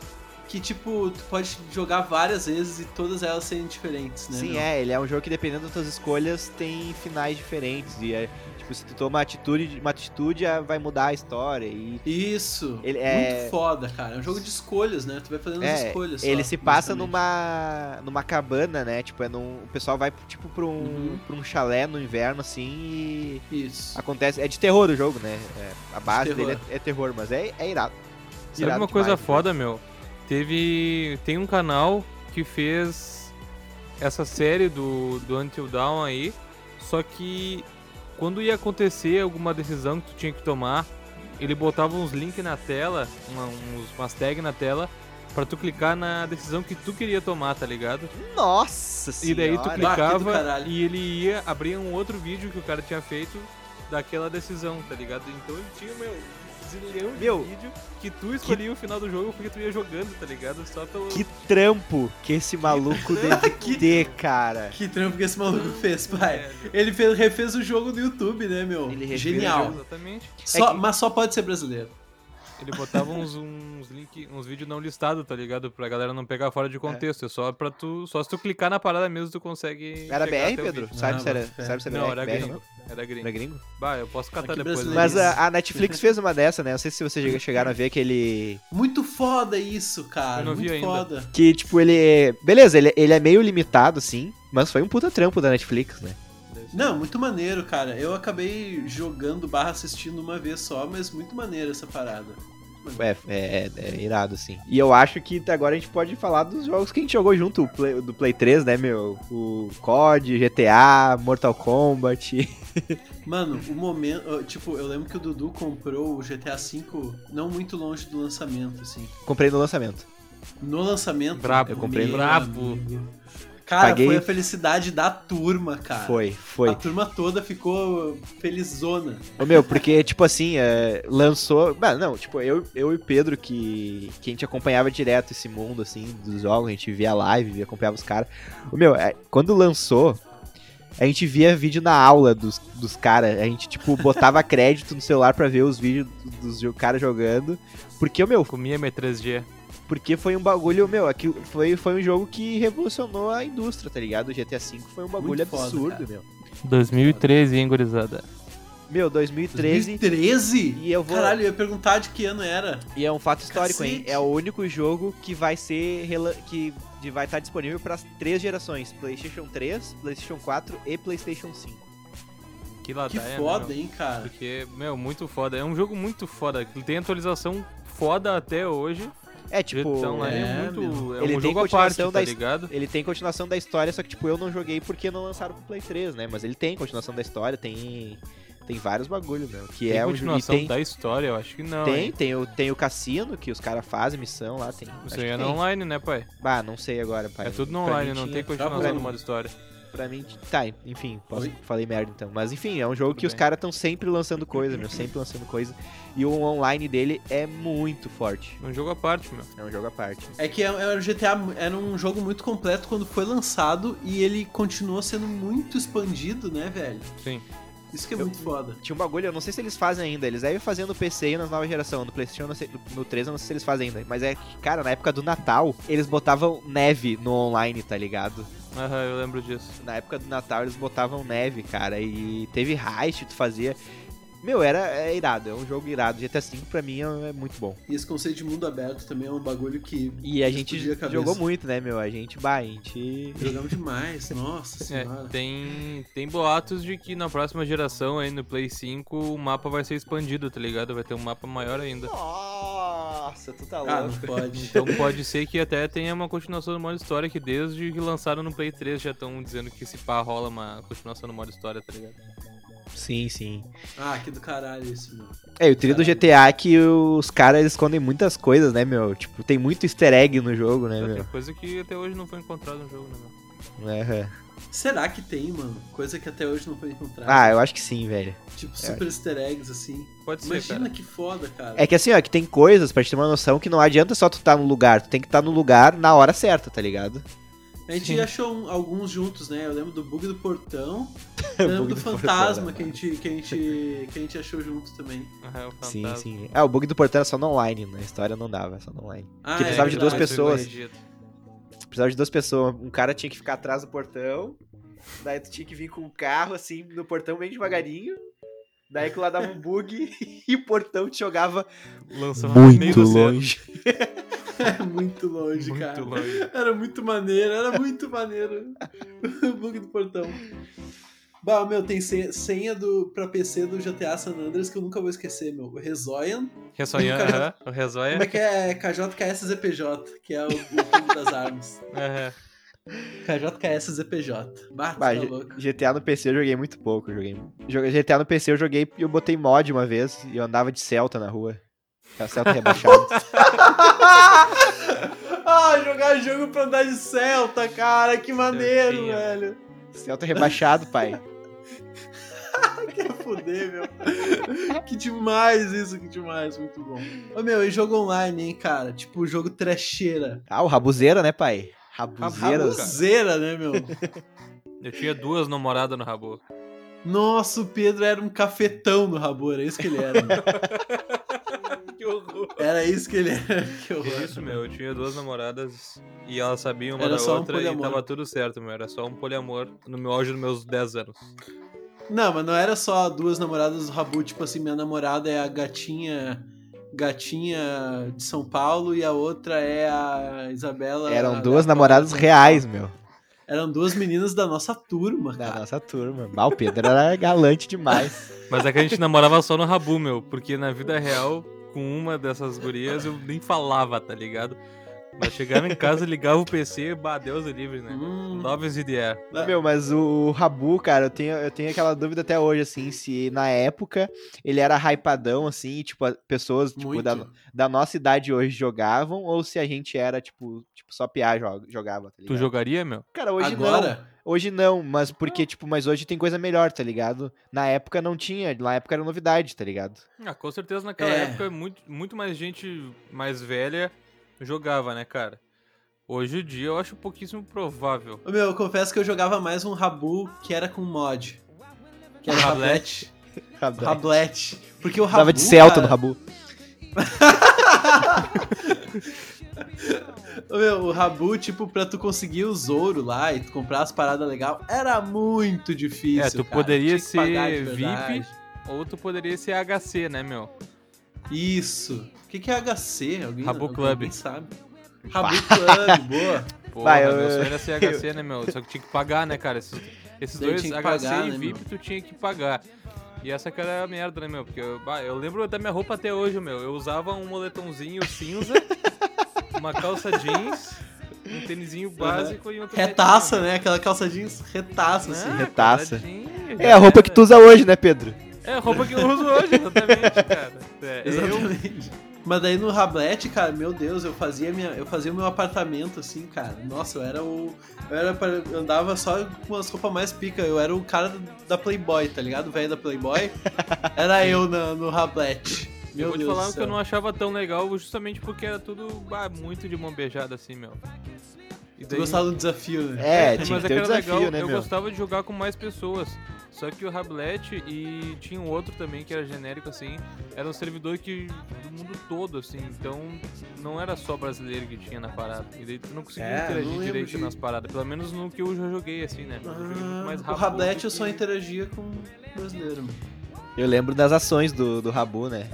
Que, tipo, tu pode jogar várias vezes e todas elas serem diferentes, né?
Sim,
meu?
é, ele é um jogo que dependendo das tuas escolhas tem finais diferentes. E é, tipo, se tu toma uma atitude, uma atitude ah, vai mudar a história. E
Isso.
Ele
muito
é-
foda, cara. É um jogo de escolhas, né? Tu vai fazendo as
É,
escolhas. só,
ele se passa numa numa cabana, né? Tipo, é num, o pessoal vai tipo pra um,
Uhum.
pra um chalé no inverno assim e
Isso.
acontece, é de terror o jogo, né? É, a base
Terror.
dele é, é terror, mas é, é irado.
Sabe
Irado
uma coisa
demais, né?
foda, meu? Teve. Tem um canal que fez essa série do, do Until Dawn aí. Só que quando ia acontecer alguma decisão que tu tinha que tomar, ele botava uns links na tela, uma, uns, umas tags na tela, pra tu clicar na decisão que tu queria tomar, tá ligado?
Nossa
E
senhora.
daí tu clicava e ele ia abrir um outro vídeo que o cara tinha feito daquela decisão, tá ligado? Então ele tinha, meu, zilhão de
Meu,
vídeo que tu escolhia o final do jogo porque tu ia jogando, tá ligado? Só pelo.
Que trampo que esse maluco deve
Que-
ter, cara.
Que trampo que esse maluco fez, pai.
Velho.
Ele fez, refez o jogo no YouTube, né, meu?
Ele
Genial.
Exatamente.
Só-
que-
Mas só pode ser brasileiro.
Ele botava uns, uns link, uns vídeos não listados, tá ligado? Pra galera não pegar fora de contexto. É, só pra tu. Só se tu clicar na parada mesmo tu consegue.
Era BR, Pedro? Sabe, se era, sabe se era
Não,
BR,
era
BR,
gringo.
não?
Era gringo.
Era gringo?
Bah, eu posso catar
Aqui
depois.
brasileiro.
Mas a, a Netflix fez uma dessa, né? Não sei se vocês chegaram a ver aquele.
Muito foda isso, cara.
Eu não vi
Muito
ainda.
foda.
Que, tipo, ele. é- Beleza, ele, ele é meio limitado, assim. Mas foi um puta trampo da Netflix, né?
Não, muito maneiro, cara. Eu acabei jogando barra assistindo uma vez só, mas muito maneiro essa parada.
É, é, é irado, assim. E eu acho que agora a gente pode falar dos jogos que a gente jogou junto, o Play- do Play 3, né, meu? O COD, GTA, Mortal Kombat.
Mano, o momento. Tipo, eu lembro que o Dudu comprou o GTA V não muito longe do lançamento, assim.
Comprei no lançamento.
No lançamento.
Brabo,
eu comprei no-
Brabo.
amigo. Cara,
Paguei-
foi a felicidade da turma, cara.
Foi,
A
foi.
turma toda ficou felizona.
Ô, meu, porque, tipo assim, é, lançou. Bah, não, tipo, eu, eu e o Pedro, que, que a gente acompanhava direto esse mundo, assim, dos jogos, a gente via live, via, acompanhava os caras. Ô, meu, é, quando lançou, a gente via vídeo na aula dos, dos caras. A gente, tipo, botava crédito no celular pra ver os vídeos dos, dos caras jogando. Porque, ô, meu,
Comia minha 3G.
Porque foi um bagulho, meu, aquilo foi, foi um jogo que revolucionou a indústria, tá ligado? O GTA V foi um bagulho
foda,
absurdo,
cara.
meu.
2013, hein, gurizada?
Meu, 2013.
2013?
E eu vou.
Caralho, eu ia perguntar de que ano era.
E é um fato histórico, hein?
Cacete.
É o único jogo que vai ser rela- que vai estar disponível para as três gerações: PlayStation 3, PlayStation 4 e PlayStation 5.
Que ladaia,
Que
né,
foda,
meu?
hein, cara.
Porque, meu, muito foda. É um jogo muito foda. Tem atualização foda até hoje.
É tipo,
Então, é,
é,
muito. É
Ele
um
tem
jogo à parte,
continuação
tá
da his-
ligado?
ele tem continuação da história, só que tipo eu não joguei porque não lançaram pro Play 3, né? Mas ele tem continuação da história, tem tem vários bagulho, meu, que
Tem
é
continuação
tem
da história, eu acho que não.
tem,
hein?
tem o tem o cassino que os caras fazem missão lá, tem.
Isso aí é no online, né, pai?
Bah, não sei agora, pai.
é tudo no online, não tem continuação
Tá
no
bom.
modo história.
Pra mim, tá, enfim, posso, falei merda então. Mas enfim, é um jogo
Tudo
que os
bem.
caras estão sempre lançando coisa, meu, sempre lançando coisa. E o online dele é muito forte.
Um jogo à parte, meu.
É um jogo à parte.
É que era o GTA era um jogo muito completo quando foi lançado e ele continuou sendo muito expandido, né, velho?
Sim.
Isso que é
Eu-
muito foda.
Tinha um bagulho, eu não sei se eles fazem ainda. Eles devem fazer no PC e na nova geração. No PlayStation, eu não sei- no 3, eu não sei se eles fazem ainda. Mas é que, cara, na época do Natal, eles botavam neve no online, tá ligado?
Aham, eu lembro disso.
Na época do Natal, eles botavam neve, cara. E teve heist, tu fazia. Meu, era é irado, é um jogo irado. GTA V pra mim é, é muito bom.
E esse conceito de mundo aberto também é um bagulho que
E a gente
a
jogou muito, né, meu? A gente, bah, a gente.
Jogamos demais, nossa
É,
senhora.
tem, tem boatos de que na próxima geração aí no Play 5 o mapa vai ser expandido, tá ligado? Vai ter um mapa maior ainda.
Nossa, tu tá
Ah, não
louco.
pode.
Então pode ser que até tenha uma continuação do modo história que desde que lançaram no Play 3 já estão dizendo que esse pá rola uma continuação do modo história, tá ligado?
Sim, sim.
Ah, que do caralho isso, meu.
É, o trio do GTA é que os caras escondem muitas coisas, né, meu? Tipo, tem muito easter egg no jogo, né,
Já
meu?
tem coisa que até hoje não foi encontrada no jogo, né, meu?
Aham.
Será que tem, mano? Coisa que até hoje não foi encontrada.
Ah, eu acho que sim, velho.
Tipo, super easter eggs, assim.
Pode ser,
Imagina
cara.
que foda, cara.
É que assim, ó, que tem coisas, pra te ter uma noção, que não adianta só tu tá no lugar, tu tem que estar no lugar na hora certa, tá ligado?
A gente
Sim.
achou um- alguns juntos, né? Eu lembro do bug do portão. Eu lembro do
do portão,
fantasma
né?
que a, gente, que, a gente, que a gente achou juntos também.
Ah, o
Sim, sim. Ah, o bug do portão era só no online, na história não dava, só no online.
Ah,
Que precisava de duas pessoas. Precisava de duas pessoas, um cara tinha que ficar atrás do portão, daí tu tinha que vir com o carro, assim, no portão bem devagarinho, daí que lá dava um bug e o portão te jogava
Lançava no meio do oceano.
É muito longe,
Muito
cara.
longe.
Era muito maneiro, era muito maneiro. o bug do portão. Bah, meu, tem senha, do, pra PC do GTA San Andreas que eu nunca vou esquecer, meu. O Rezoian.
Ressoian,
Cara,
aham. O Resóia.
Como é que é? KJKSZPJ, que é o, o clube das armas.
Aham.
KJKSZPJ. Bah, tu
Bah,
tá
G-
louco.
GTA no PC eu joguei muito pouco. eu Joguei... GTA no PC eu joguei e eu botei mod uma vez e eu andava de Celta na rua. Celta rebaixado.
Ah, jogar jogo pra andar de Celta, cara, que maneiro,
Celtinha.
velho.
Celta rebaixado, pai.
Quer foder, meu. que demais isso, que demais, muito bom. Ô, meu, e jogo online, hein, cara? Tipo, jogo trecheira.
Ah, o Rabuzeira, né, pai? Rabuzeira.
Rabu,
Rabuzeira, né, meu?
Eu tinha duas namoradas no rabo.
Nossa, o Pedro era um cafetão no Rabu, era isso que ele era.
Que horror.
Era isso que ele era. Que horror.
Isso, meu. Eu tinha duas namoradas e elas sabiam uma
Era
da
só um
outra e tava tudo certo, meu. Era só um poliamor no meu auge dos meus 10 anos.
Não, mas não era só duas namoradas do Rabu, tipo assim, minha namorada é a gatinha. Gatinha de São Paulo e a outra é a Isabela.
Eram duas
da-
namoradas reais, meu.
Eram duas meninas da nossa turma,
Da
cara.
nossa turma. Ah, o Pedro era galante demais.
Mas é que a gente namorava só no rabu, meu. Porque na vida real, com uma dessas gurias, eu nem falava, tá ligado? Mas chegava em casa, ligava o PC, bah, Deus é livre, né?
Hum.
Novas ideias.
Meu, mas o Rabu, cara, eu tenho, eu tenho aquela dúvida até hoje, assim, se na época ele era hypadão, assim, e, tipo, pessoas tipo, da, da nossa idade hoje jogavam, ou se a gente era, tipo, tipo só piá joga, jogava, tá
Tu jogaria, meu?
Cara, hoje não. Hoje não, mas porque, tipo, mas hoje tem coisa melhor, tá ligado? Na época não tinha, na época era novidade, tá ligado?
Ah, com certeza naquela
É.
época muito, muito mais gente mais velha jogava, né, cara? Hoje em dia eu acho pouquíssimo provável.
Meu, eu confesso que eu jogava mais um Rabu que era com mod. Que era.
Rablete.
Rablete. Porque o Rabu.
Tava de Celta
cara,
no Rabu.
Meu, o Rabu, tipo, pra tu conseguir o Zoro lá e tu comprar as paradas legais, era muito difícil.
É, tu
cara.
poderia
de
ser. VIP ou tu poderia ser HC, né, meu?
Isso. O que, que é HC? Alguém,
Rabu
alguém
Club.
sabe. Rabu Club, boa.
Porra,
Vai, eu-
meu sonho era ser HC, né, meu? Só que tinha que pagar, né, cara? Esses, esses dois, HC
pagar,
e
né,
VIP, tu tinha que pagar. E essa que era a merda, né, meu? Porque eu, bah, eu lembro da minha roupa até hoje, meu. Eu usava um moletomzinho cinza, uma calça jeans, um tênisinho básico e um
Retaça, né? Aquela calça jeans retaça,
Né?
assim.
Retaça. É a roupa que tu usa hoje, né, Pedro?
É a roupa que eu uso hoje, exatamente, cara. É, eu,
Exatamente. Mas daí no Rablete, cara, meu Deus, eu fazia minha, eu fazia o meu apartamento assim, cara. Nossa, eu era o eu era pra- eu andava só com as roupas mais pica, eu era o cara da Playboy, tá ligado? O velho da Playboy. Era eu na, no Rablete. Meu
eu vou te
Deus
falar
do
que eu não achava tão legal justamente porque era tudo bah, muito de mão beijada assim, meu. E
Tu gostava do desafio, né?
É,
mas
tinha que
é
ter
que
um
era
desafio,
legal,
né,
eu
meu?
gostava de jogar com mais pessoas. Só que o Rablet e tinha um outro também que era genérico assim, era um servidor que do mundo todo assim, então não era só brasileiro que tinha na parada. E daí tu não conseguia
É, não
interagir
lembro
direito
de-
nas paradas, pelo menos no que eu já joguei assim, né? Eu joguei muito mais
Ah, o
do
eu só
que-
interagia com brasileiro, mano.
Eu lembro das ações do, do Rabu, né?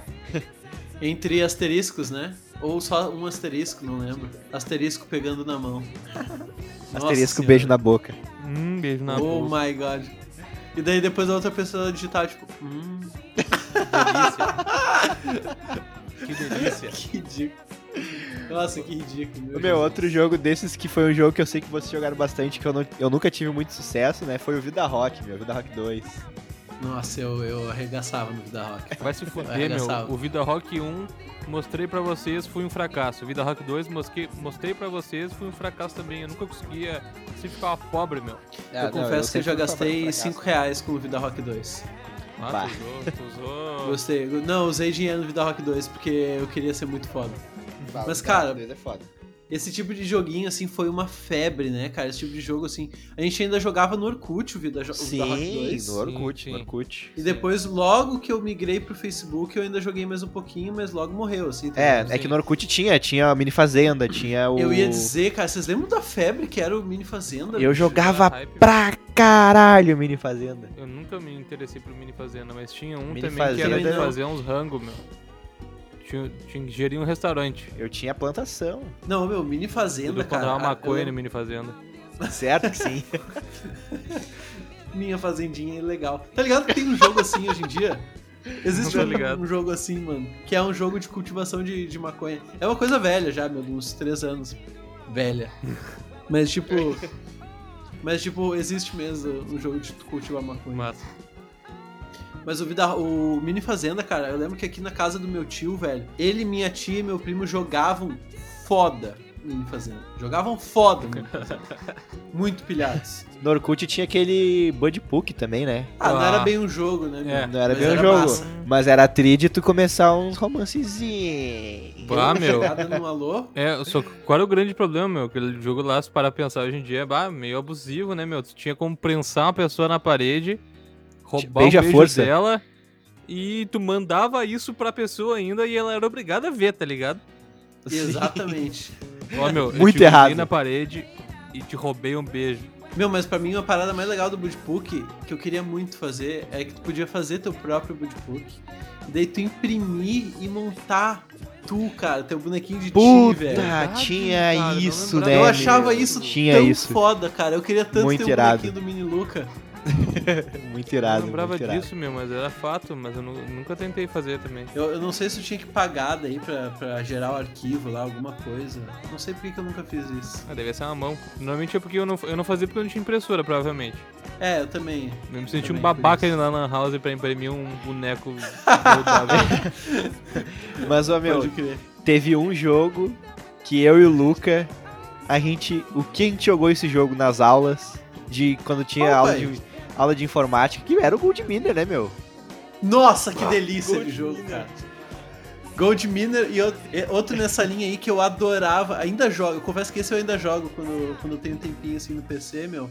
Entre asteriscos, né? Ou só um asterisco, não lembro. Asterisco pegando na mão.
Asterisco,
Senhora.
beijo na boca.
Hum, beijo na
Oh
boca.
my god. E daí depois a outra pessoa digitar, tipo, hum,
Que delícia.
que ridículo. Nossa, que ridículo.
O meu outro jogo desses que foi um jogo que eu sei que vocês jogaram bastante, que eu, não- eu nunca tive muito sucesso, né? Foi o Vida Rock, meu, Vida Rock 2.
Nossa, eu, eu arregaçava no Vida Rock.
Vai se fuder, meu. O Vida Rock 1, mostrei pra vocês, foi um fracasso. O Vida Rock 2, mostrei, mostrei pra vocês, foi um fracasso também. Eu nunca conseguia se ficava pobre, meu.
Ah,
eu confesso que eu já gastei
pra
5
fracasso.
reais com o Vida Rock 2.
Ah, tu usou, tu usou.
Gostei. Não, usei dinheiro no Vida Rock 2 porque eu queria ser muito foda.
Bah,
Mas, cara,
é foda.
Esse tipo de joguinho, assim, foi uma febre, né, cara? Esse tipo de jogo, assim. A gente ainda jogava no Orkut o Vida, o Vida Rock
Sim,
2.
no Orkut,
Sim,
no. Orkut.
E depois, logo que eu migrei pro Facebook, eu ainda joguei mais um pouquinho, mas logo morreu, assim. tá
É,
ligado?
é que no Orkut tinha, tinha a mini fazenda, tinha o...
Eu ia dizer, cara, vocês lembram da febre que era o Mini Fazenda?
Eu jogava pra caralho mini fazenda.
Eu nunca me interessei por mini fazenda, mas tinha um
Mini
também que era de
Fazenda-
fazer uns rango, meu. Tinha, tinha que gerir um restaurante.
Eu tinha plantação.
Não, meu, Mini Fazenda,
Tudo pra
cara. ah,
uma maconha
eu-
no mini fazenda.
Certo que sim.
Minha fazendinha é legal. Tá ligado que tem um jogo assim hoje em dia? Existe um, um jogo assim, mano, que é um jogo de cultivação de, de maconha. É uma coisa velha já, meu, de uns 3 anos. Velha. Mas tipo. Mas tipo, existe mesmo um jogo de cultivar maconha.
Mas
Mas o, vida, o Mini Fazenda, cara, eu lembro que aqui na casa do meu tio, velho, ele, minha tia e meu primo jogavam foda Mini Fazenda. Jogavam foda Mini Fazenda. Muito pilhados.
No Orkut tinha aquele Bud Puck também, né?
Ah, não era
Ah.
bem um jogo, né? meu?
É,
Não era
Mas
bem um jogo,
massa.
mas era tri de tu começar uns romancezinhos.
Ah, meu.
Jogada no alô.
É, só qual era o grande problema, meu? Aquele jogo lá, se parar pra pensar hoje em dia, é bah, meio abusivo, né, meu? Tu tinha como prensar uma pessoa na parede, roubar
Beija
o beijo
força.
dela e tu mandava isso pra pessoa ainda e ela era obrigada a ver, tá ligado?
Exatamente.
Ó, meu, eu
Muito
te grudei
errado.
na parede e te roubei um beijo.
Meu, mas pra mim uma parada mais legal do Budipuk que eu queria muito fazer é que tu podia fazer teu próprio Budipuk. E daí tu imprimir e montar tu, cara, teu bonequinho de ti,
Puta,
velho.
Verdade,
tinha
cara,
isso, né?
Eu achava isso
Tinha
tão
isso.
foda, cara. Eu queria tanto
Muito
ter um bonequinho do Mini Luca.
Muito
Eu
irado,
não lembrava
muito irado.
disso, meu, mas era fato, mas eu nu- nunca tentei fazer também.
Eu, eu não sei se eu tinha que pagar daí pra, pra gerar o arquivo lá, alguma coisa. Não sei por que eu nunca fiz isso.
Ah, devia ser uma mão. Normalmente é porque eu não, eu não fazia porque eu não tinha impressora, provavelmente.
É, eu também.
Eu me senti
Também,
um babaca lá na Lan House pra imprimir um boneco.
Mas, ó, meu, teve um jogo que eu e o Luca, a gente. O que a gente jogou esse jogo nas aulas, de quando tinha
Qual,
aula
pai?
de, aula de informática, que era o Gold Miner, né, meu?
Nossa, que delícia
Gold
de jogo,
Miner.
cara. Gold Miner e e outro nessa linha aí que eu adorava, ainda jogo, eu confesso que esse eu ainda jogo quando, quando eu tenho um tempinho assim no PC, meu.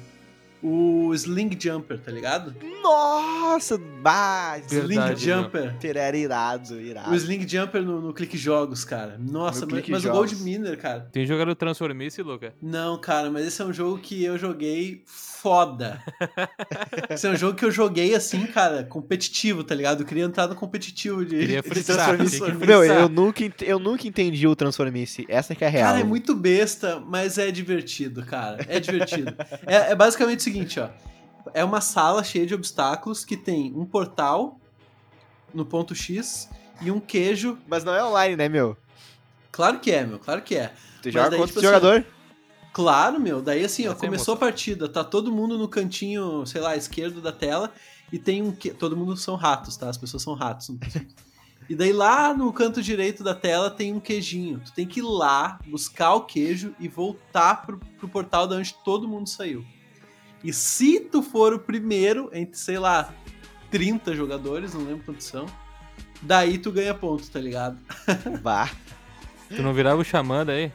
O Sling Jumper, tá ligado?
Nossa, bah,
Sling
Verdade,
Jumper.
era irado,
O
irado.
Sling Jumper no, no Clique Jogos, cara. Nossa,
No
mas, mas o
Jogos.
Gold Miner, cara.
Tem jogado Transformice, Luca?
Não, cara, mas esse é um jogo que eu joguei foda. esse é um jogo que eu joguei assim, cara, competitivo, tá ligado? Eu queria entrar no competitivo de,
Queria
de
que
Meu, eu nunca, eu nunca entendi o Transformice. Essa que é a real.
Cara, é muito besta, mas é divertido, cara. É divertido. é, é basicamente o seguinte, ó. É uma sala cheia de obstáculos que tem um portal no ponto X e um queijo.
Mas não é online, né, meu?
Claro que é, meu, claro que é.
Tu
Mas
joga
daí,
contra
tipo
o jogador?
Claro, meu. Daí assim, ó, começou a partida, tá todo mundo no cantinho, sei lá, esquerdo da tela e tem um que todo mundo são ratos, tá? As pessoas são ratos. E daí lá no canto direito da tela tem um queijinho. Tu tem que ir lá, buscar o queijo e voltar pro, pro portal de onde todo mundo saiu. E se tu for o primeiro entre, sei lá, 30 jogadores, não lembro quantos são, daí tu ganha ponto, tá ligado?
Bah.
Tu não virava o xamã daí?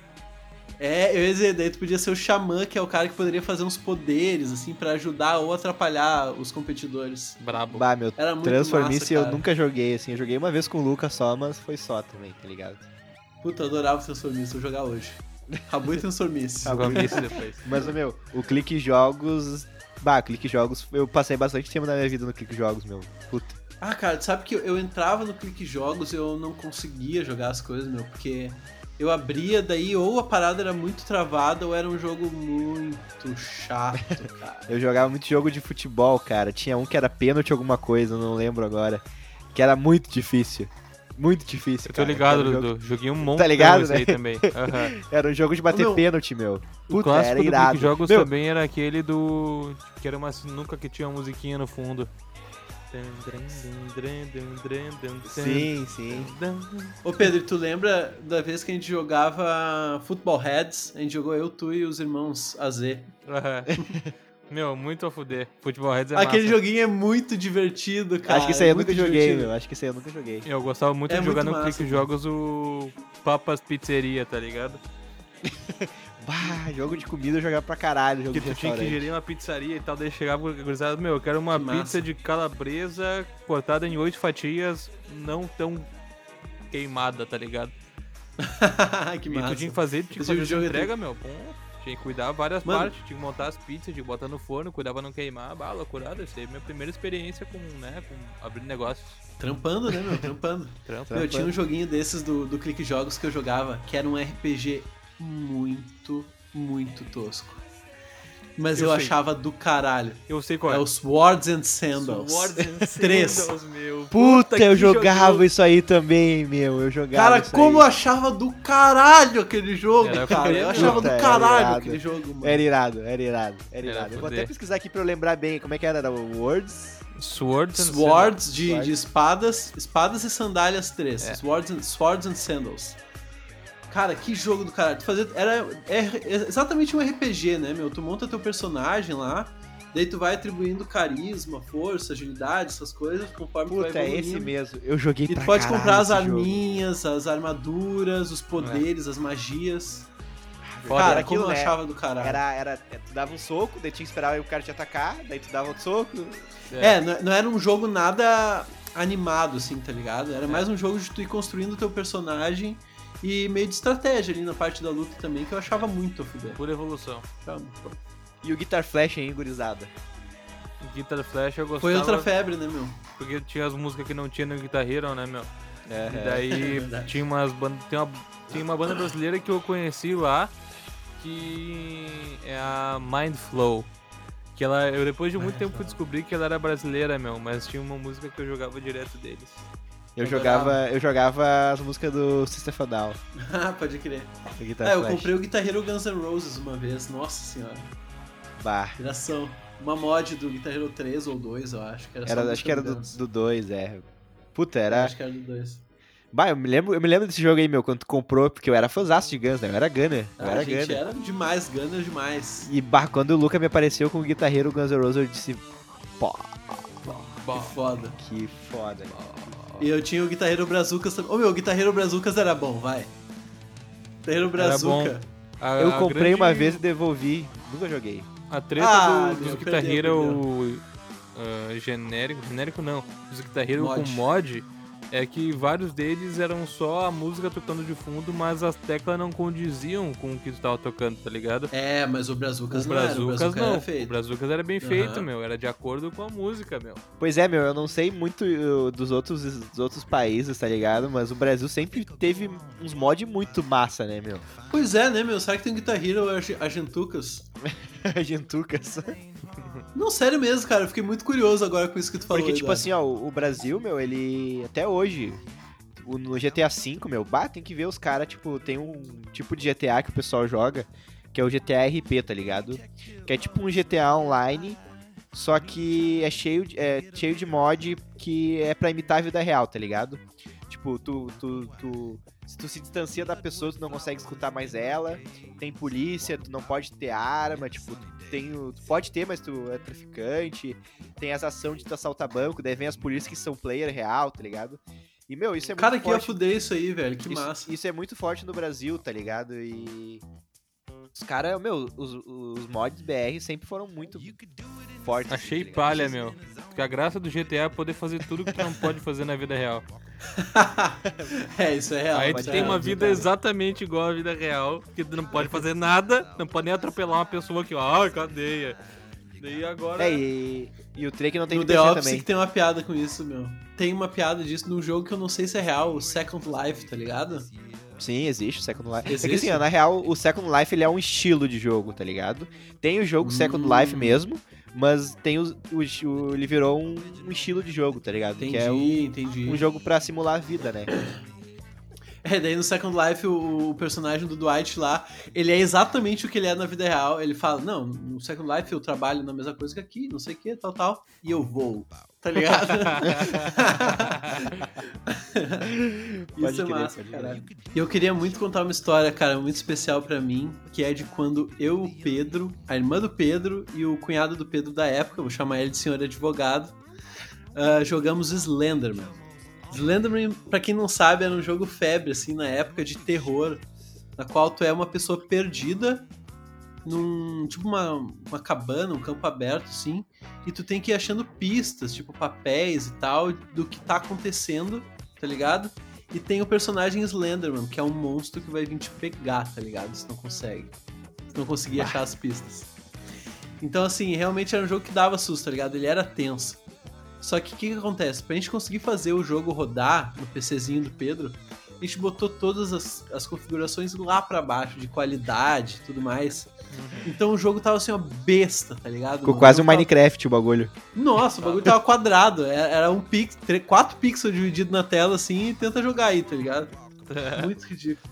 É, eu ia dizer, daí tu podia ser o xamã, que é o cara que poderia fazer uns poderes, assim, pra ajudar ou atrapalhar os competidores.
Brabo.
Bah, meu.
Era muito
Transformice
massa,
eu nunca joguei, assim. Eu joguei uma vez com o Lucas só, mas foi só também, tá ligado?
Puta, eu adorava o Transformice, vou jogar hoje. Rabu e Transformice.
Transformice depois.
Mas, meu, o Clique Jogos. Bah, Clique Jogos, eu passei bastante tempo na minha vida no Clique Jogos, meu. Puta.
Ah, cara, tu sabe que eu, eu entrava no Clique Jogos e eu não conseguia jogar as coisas, meu, porque eu abria, daí ou a parada era muito travada ou era um jogo muito chato, cara.
Eu jogava muito jogo de futebol, cara. Tinha um que era pênalti alguma coisa, não lembro agora. Que era muito difícil. Muito difícil.
Eu tô
cara.
ligado,
um jogo,
Dudu. Joguei um monte
Tá ligado, né?
aí também. Aham.
Era um jogo de bater
meu,
pênalti, meu.
O
Puta,
clássico
era
do
irado.
Jogos
Meu,
também era aquele do... Que era uma sinuca que tinha uma musiquinha no fundo.
Sim, sim.
Ô Pedro, tu lembra da vez que a gente jogava Football Heads? A gente jogou eu, tu e os irmãos AZ.
Meu, muito a fuder. Futebol Heads é
Aquele
massa.
joguinho é muito divertido, cara.
Acho que isso aí eu
é muito
nunca joguei,
divertido.
meu. Acho que isso aí eu nunca joguei.
Eu gostava muito
É
de jogar
muito
no
massa,
Clique. Jogos o Papas Pizzeria, tá ligado?
Bah, jogo de comida eu jogava pra caralho. Jogo
Que
de
tu tinha que gerir uma pizzaria e tal, daí chegava o gurizada, meu, eu quero uma
Que
pizza de calabresa cortada em oito fatias, não tão queimada, tá ligado?
que
E
massa.
tu tinha que fazer, tinha que fazer
jogo
essa
é
entrega, meu, pô. Tinha que cuidar várias
Mano.
partes, tinha que montar as pizzas, tinha que botar no forno, cuidar pra não queimar, bah, loucurada, isso aí é minha primeira experiência com, né, com abrir negócios,
Trampando, né, meu? Trampando.
trampo.
Meu, tinha um joguinho desses do, do Clique Jogos que eu jogava, que era um RPG muito, muito tosco. Mas eu,
Eu
achava do caralho.
Eu sei qual
É
é.
o Swords and Sandals.
Swords and
Três.
Sandals, meu.
Puta, eu
que
jogava
jogão.
isso aí também, meu. Eu jogava
Cara,
isso
como eu
aí.
achava do caralho aquele jogo,
Era
cara. Eu achava
Puta,
do
era
caralho aquele jogo, mano.
Era irado, era irado, era
Era
irado. Eu vou até pesquisar aqui pra eu lembrar bem. Como é que era? Era o Words?
Swords and
Swords de,
Swords.
de espadas, espadas e sandálias três.
É.
Swords, and, Swords and Sandals. Cara, que jogo do caralho. Tu fazia, era é, é exatamente um RPG, né, meu? Tu monta teu personagem lá, daí tu vai atribuindo carisma, força, agilidade, essas coisas, conforme tu
Puta,
vai
é
evoluindo.
esse mesmo. Eu joguei
E tu pode comprar as
esse jogo.
arminhas, as armaduras, os poderes, as magias.
Foda,
Cara,
aquilo,
como eu
né?
achava do caralho.
Era, era, é, tu dava um soco, daí tinha que esperar o cara te atacar, daí tu dava outro soco.
É, não, não era um jogo nada animado, assim, tá ligado? Era mais um jogo de tu ir construindo o teu personagem e meio de estratégia ali na parte da luta também, que eu achava muito a fuder.
Pura evolução.
E o Guitar Flash aí, gurizada.
Guitar Flash eu gostava.
Foi outra febre, né, meu?
Porque tinha as músicas que não tinha no Guitar Hero, né, meu?
É,
E daí
verdade.
tinha umas bandas. Tem uma, tem uma banda brasileira que eu conheci lá, que é a Mind Flow. Que ela, eu depois de muito tempo fui descobrir que ela era brasileira, meu, mas tinha uma música que eu jogava direto deles.
Eu
Eu
jogava, eu jogava as músicas do a Down,
Ah, pode crer.
do
É, eu
Flash.
comprei o Guitar Hero Guns N' Roses uma vez, nossa senhora.
Bah,
Viração. Uma mod do Guitar Hero 3 ou 2, eu acho. Que era só
era, acho que era do
Guns.
2, é. Puta,
Eu
era...
Acho que era do 2.
Bah, eu me lembro, eu me lembro desse jogo aí, meu, quando tu comprou, porque eu era fãzaço de Guns, né? Eu era Gunner, eu
Ah,
era
gente
Gunner.
era demais, Gunner demais.
E bah, quando o Luca me apareceu com o Guitar Hero Guns N' Roses, eu disse, pô,
Que foda.
que foda.
E eu tinha o Guitar Hero Brazucas também. Ô meu, o Guitar Hero Brazucas era bom, vai. Guitar Hero Brazuca.
A-
Eu
a
comprei
grande-
uma vez e devolvi, nunca joguei.
A treta
Ah,
do, dos Guitar
perdeu,
Hero ah, genérico, genérico não, dos Guitar Hero
Mod.
com mod, é que vários deles eram só a música tocando de fundo, mas as teclas não condiziam com o que tu tava tocando, tá ligado?
É, mas o Brazucas
o
não era, o
Brazucas
Brazuca
não,
era
o
feito.
Brazucas era bem feito,
Aham.
meu, era de acordo com a música, meu.
Pois é, meu, eu não sei muito uh, dos outros, dos outros países, tá ligado? Mas o Brasil sempre teve uns mod muito massa, né, meu?
Pois é, né, meu? Será que tem Guitar Hero Arge- Argentucas?
Gentucas.
Não, sério mesmo, cara. Eu fiquei muito curioso agora com isso que tu falou.
Porque, tipo assim, ó, o Brasil, meu, ele. Até hoje, no GTA V, meu, bah, tem que ver os caras, tipo, tem um tipo de GTA que o pessoal joga, que é o GTA RP, tá ligado? Que é tipo um GTA online, só que é cheio de, é cheio de mod que é pra imitar a vida real, tá ligado? Tipo, tu, tu, tu, se tu se distancia da pessoa, tu não consegue escutar mais ela. Tem polícia, tu não pode ter arma, tipo, tu tem, o- tu pode ter, mas tu é traficante. Tem as ações de tu assaltar banco, daí vem as polícias que são player real, tá ligado? E, meu, isso é
Cara,
muito
que ia
forte.
fuder isso aí, velho. Que
isso,
massa.
isso é muito forte no Brasil, tá ligado? E. Os caras, meu, os, os mods BR sempre foram muito fortes.
Achei
tá
palha, meu. Porque a graça do GTA é poder fazer tudo que tu não pode fazer na vida real.
é, isso é real.
Aí
é
tem
real,
uma vida
cara.
exatamente igual à vida real, que não pode fazer nada, não pode nem atropelar uma pessoa que, ai, cadeia. Daí agora.
É, e, e o Trek não tem
No
que
The Office
também.
que tem uma piada com isso, meu. Tem uma piada disso num jogo que eu não sei se é real, o Second Life, tá ligado?
Sim, existe o Second Life. É que
Existe?
assim, ó, na real, o Second Life ele é um estilo de jogo, tá ligado? Tem o jogo Second
Hum.
Life mesmo, mas tem o, o- o- ele virou um, um estilo de jogo, tá ligado?
Entendi,
Que é um,
entendi.
um jogo pra simular a vida, né?
É, daí no Second Life o, o personagem do Dwight lá, ele é exatamente o que ele é na vida real. Ele fala, não, no Second Life eu trabalho na mesma coisa que aqui, não sei o que, tal, tal, e eu vou. Tá ligado?
Pode
Isso é massa, caralho. E eu queria muito contar uma história, cara, muito especial pra mim, que é de quando eu, o Pedro, a irmã do Pedro e o cunhado do Pedro da época, vou chamar ele de senhor advogado, ah, jogamos Slenderman. Slenderman, pra quem não sabe, era um jogo febre, assim, na época de terror, na qual tu é uma pessoa perdida num, tipo uma, uma cabana, um campo aberto, assim, e tu tem que ir achando pistas, tipo papéis e tal, do que tá acontecendo, tá ligado? E tem o personagem Slenderman, que é um monstro que vai vir te pegar, tá ligado? Se não consegue. Se não conseguir achar as pistas. Então, assim, realmente era um jogo que dava susto, tá ligado? Ele era tenso. Só que o que, que acontece? Pra gente conseguir fazer o jogo rodar no PCzinho do Pedro, a gente botou todas as, as configurações lá pra baixo, de qualidade e tudo mais. Então o jogo tava assim, uma besta, tá ligado?
Ficou
O
quase um
tava-
Minecraft o bagulho.
nossa, o bagulho tava quadrado. Era era um pix, tre- quatro pixels dividido na tela assim e tenta jogar aí, tá ligado? Muito ridículo.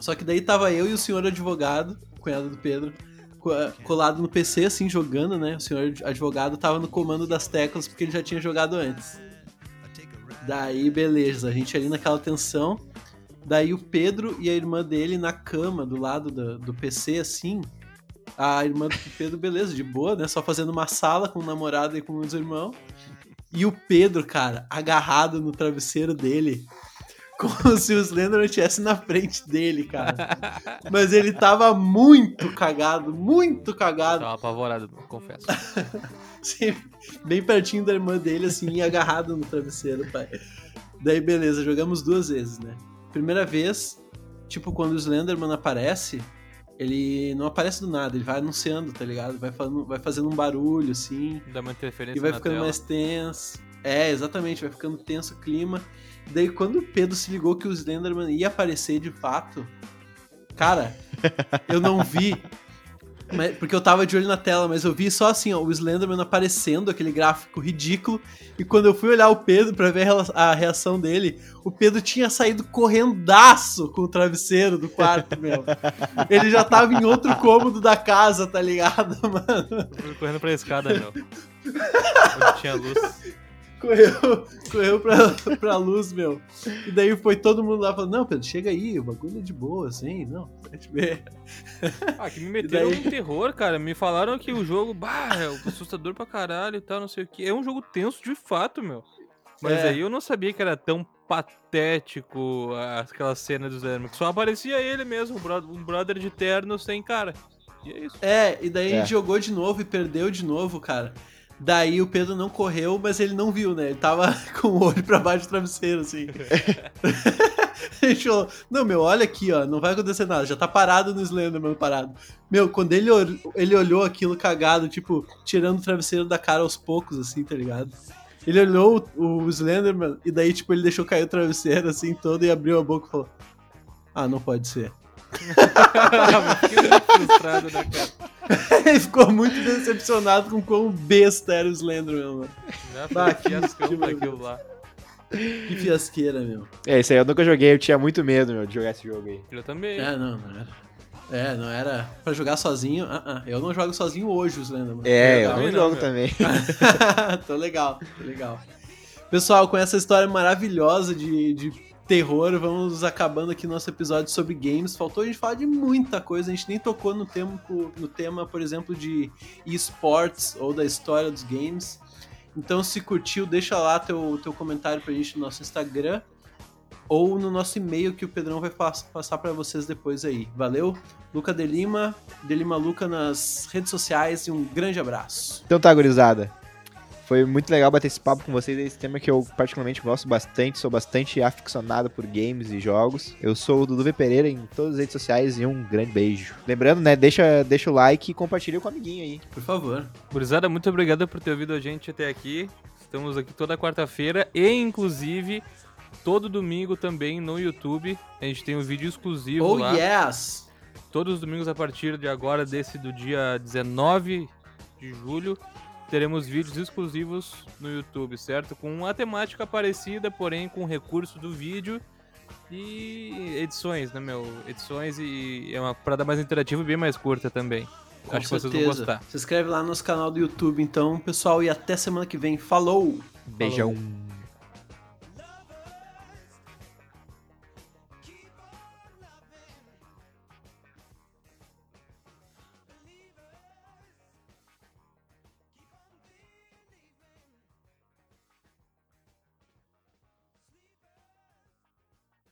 Só que daí tava eu e o senhor advogado, cunhado do Pedro, colado no PC, assim, jogando, né? O senhor advogado tava no comando das teclas porque ele já tinha jogado antes. Daí, beleza, a gente ali naquela tensão. Daí o Pedro e a irmã dele na cama, do lado do, do PC, assim. A irmã do Pedro, beleza, de boa, né? Só fazendo uma sala com o namorado e com os irmãos. E o Pedro, cara, agarrado no travesseiro dele. Como se o Slenderman estivesse na frente dele, cara. Mas ele tava muito cagado, muito cagado.
Tava apavorado, confesso.
Assim, bem pertinho da irmã dele, assim, agarrado no travesseiro, pai. Daí, beleza, jogamos duas vezes, né? Primeira vez, tipo, quando o Slenderman aparece, ele não aparece do nada, ele vai anunciando, tá ligado? Vai, falando, vai fazendo um barulho, assim,
Dá uma interferência
e vai ficando
tela.
mais tenso. É, exatamente, vai ficando tenso o clima. Daí, quando o Pedro se ligou que o Slenderman ia aparecer de fato, cara, eu não vi. mas- porque eu tava de olho na tela, mas eu vi só assim, ó, o Slenderman aparecendo, aquele gráfico ridículo. E quando eu fui olhar o Pedro pra ver a reação dele, o Pedro tinha saído correndaço com o travesseiro do quarto, meu. Ele já tava em outro cômodo da casa, tá ligado, mano?
Eu fui correndo pra escada, meu. Onde tinha luz.
Correu, correu pra, pra luz, meu. E daí foi todo mundo lá falando, não, Pedro, chega aí, o bagulho é de boa, assim, não, pode ver.
Ah, que me meteram
daí?
em terror, cara. Me falaram que o jogo, bah, é assustador pra caralho e tal, não sei o que. É um jogo tenso de fato, meu. Mas
É.
aí eu não sabia que era tão patético aquela cena do que Só aparecia ele mesmo, um bro- um brother de terno sem cara. E é isso.
É, e daí a
É.
gente jogou de novo e perdeu de novo, cara. Daí o Pedro não correu, mas ele não viu, né? Ele tava com o olho pra baixo do travesseiro, assim. gente falou, não, meu, olha aqui, ó, não vai acontecer nada, já tá parado no Slenderman parado. Meu, quando ele, ele olhou aquilo cagado, tipo, tirando o travesseiro da cara aos poucos, assim, tá ligado? Ele olhou o, o Slenderman e daí, tipo, ele deixou cair o travesseiro, assim, todo e abriu a boca e falou, ah, não pode ser.
Fiquei muito frustrado, né, cara?
ele ficou muito decepcionado com quão besta era o Slenderman, mano.
Já
Bah,
foi
que
fiascão
que
daquilo lá.
Que fiasqueira, meu.
É, isso aí eu nunca joguei, eu tinha muito medo, meu, de jogar esse jogo aí.
Eu também.
É, não, não era. É, não era pra jogar sozinho. Ah, ah, eu não jogo sozinho hoje, o Slenderman.
É, eu
Legal.
não
não,
jogo também.
tô legal, tô legal. Pessoal, com essa história maravilhosa de, de terror, vamos acabando aqui nosso episódio sobre games. Faltou a gente falar de muita coisa, a gente nem tocou no tema, no tema por exemplo, de esportes ou da história dos games. Então, se curtiu, deixa lá teu, teu comentário pra gente no nosso Instagram ou no nosso e-mail que o Pedrão vai pass- passar pra vocês depois aí. Valeu? Luca de Lima, de Lima Luca nas redes sociais e um grande abraço.
Então tá, gurizada. Foi muito legal bater esse papo com vocês. Esse tema que eu particularmente gosto bastante. Sou bastante aficionado por games e jogos. Eu sou o Dudu V. Pereira em todas as redes sociais e um grande beijo. Lembrando, né? Deixa, deixa o like e compartilha com o amiguinho aí.
Por favor.
Gurizada, muito obrigado por ter ouvido a gente até aqui. Estamos aqui toda quarta-feira e, inclusive, todo domingo também no YouTube. A gente tem um vídeo exclusivo
Oh,
lá.
yes!
Todos os domingos a partir de agora, desse do dia 19 de julho, teremos vídeos exclusivos no YouTube, certo? Com uma temática parecida, porém com o recurso do vídeo E edições, né, meu? Edições e é uma parada mais interativa e bem mais curta também.
Com
Acho
certeza.
que vocês vão gostar.
Se inscreve lá no nosso canal do YouTube, então, pessoal, e até semana que vem. Falou!
Beijão.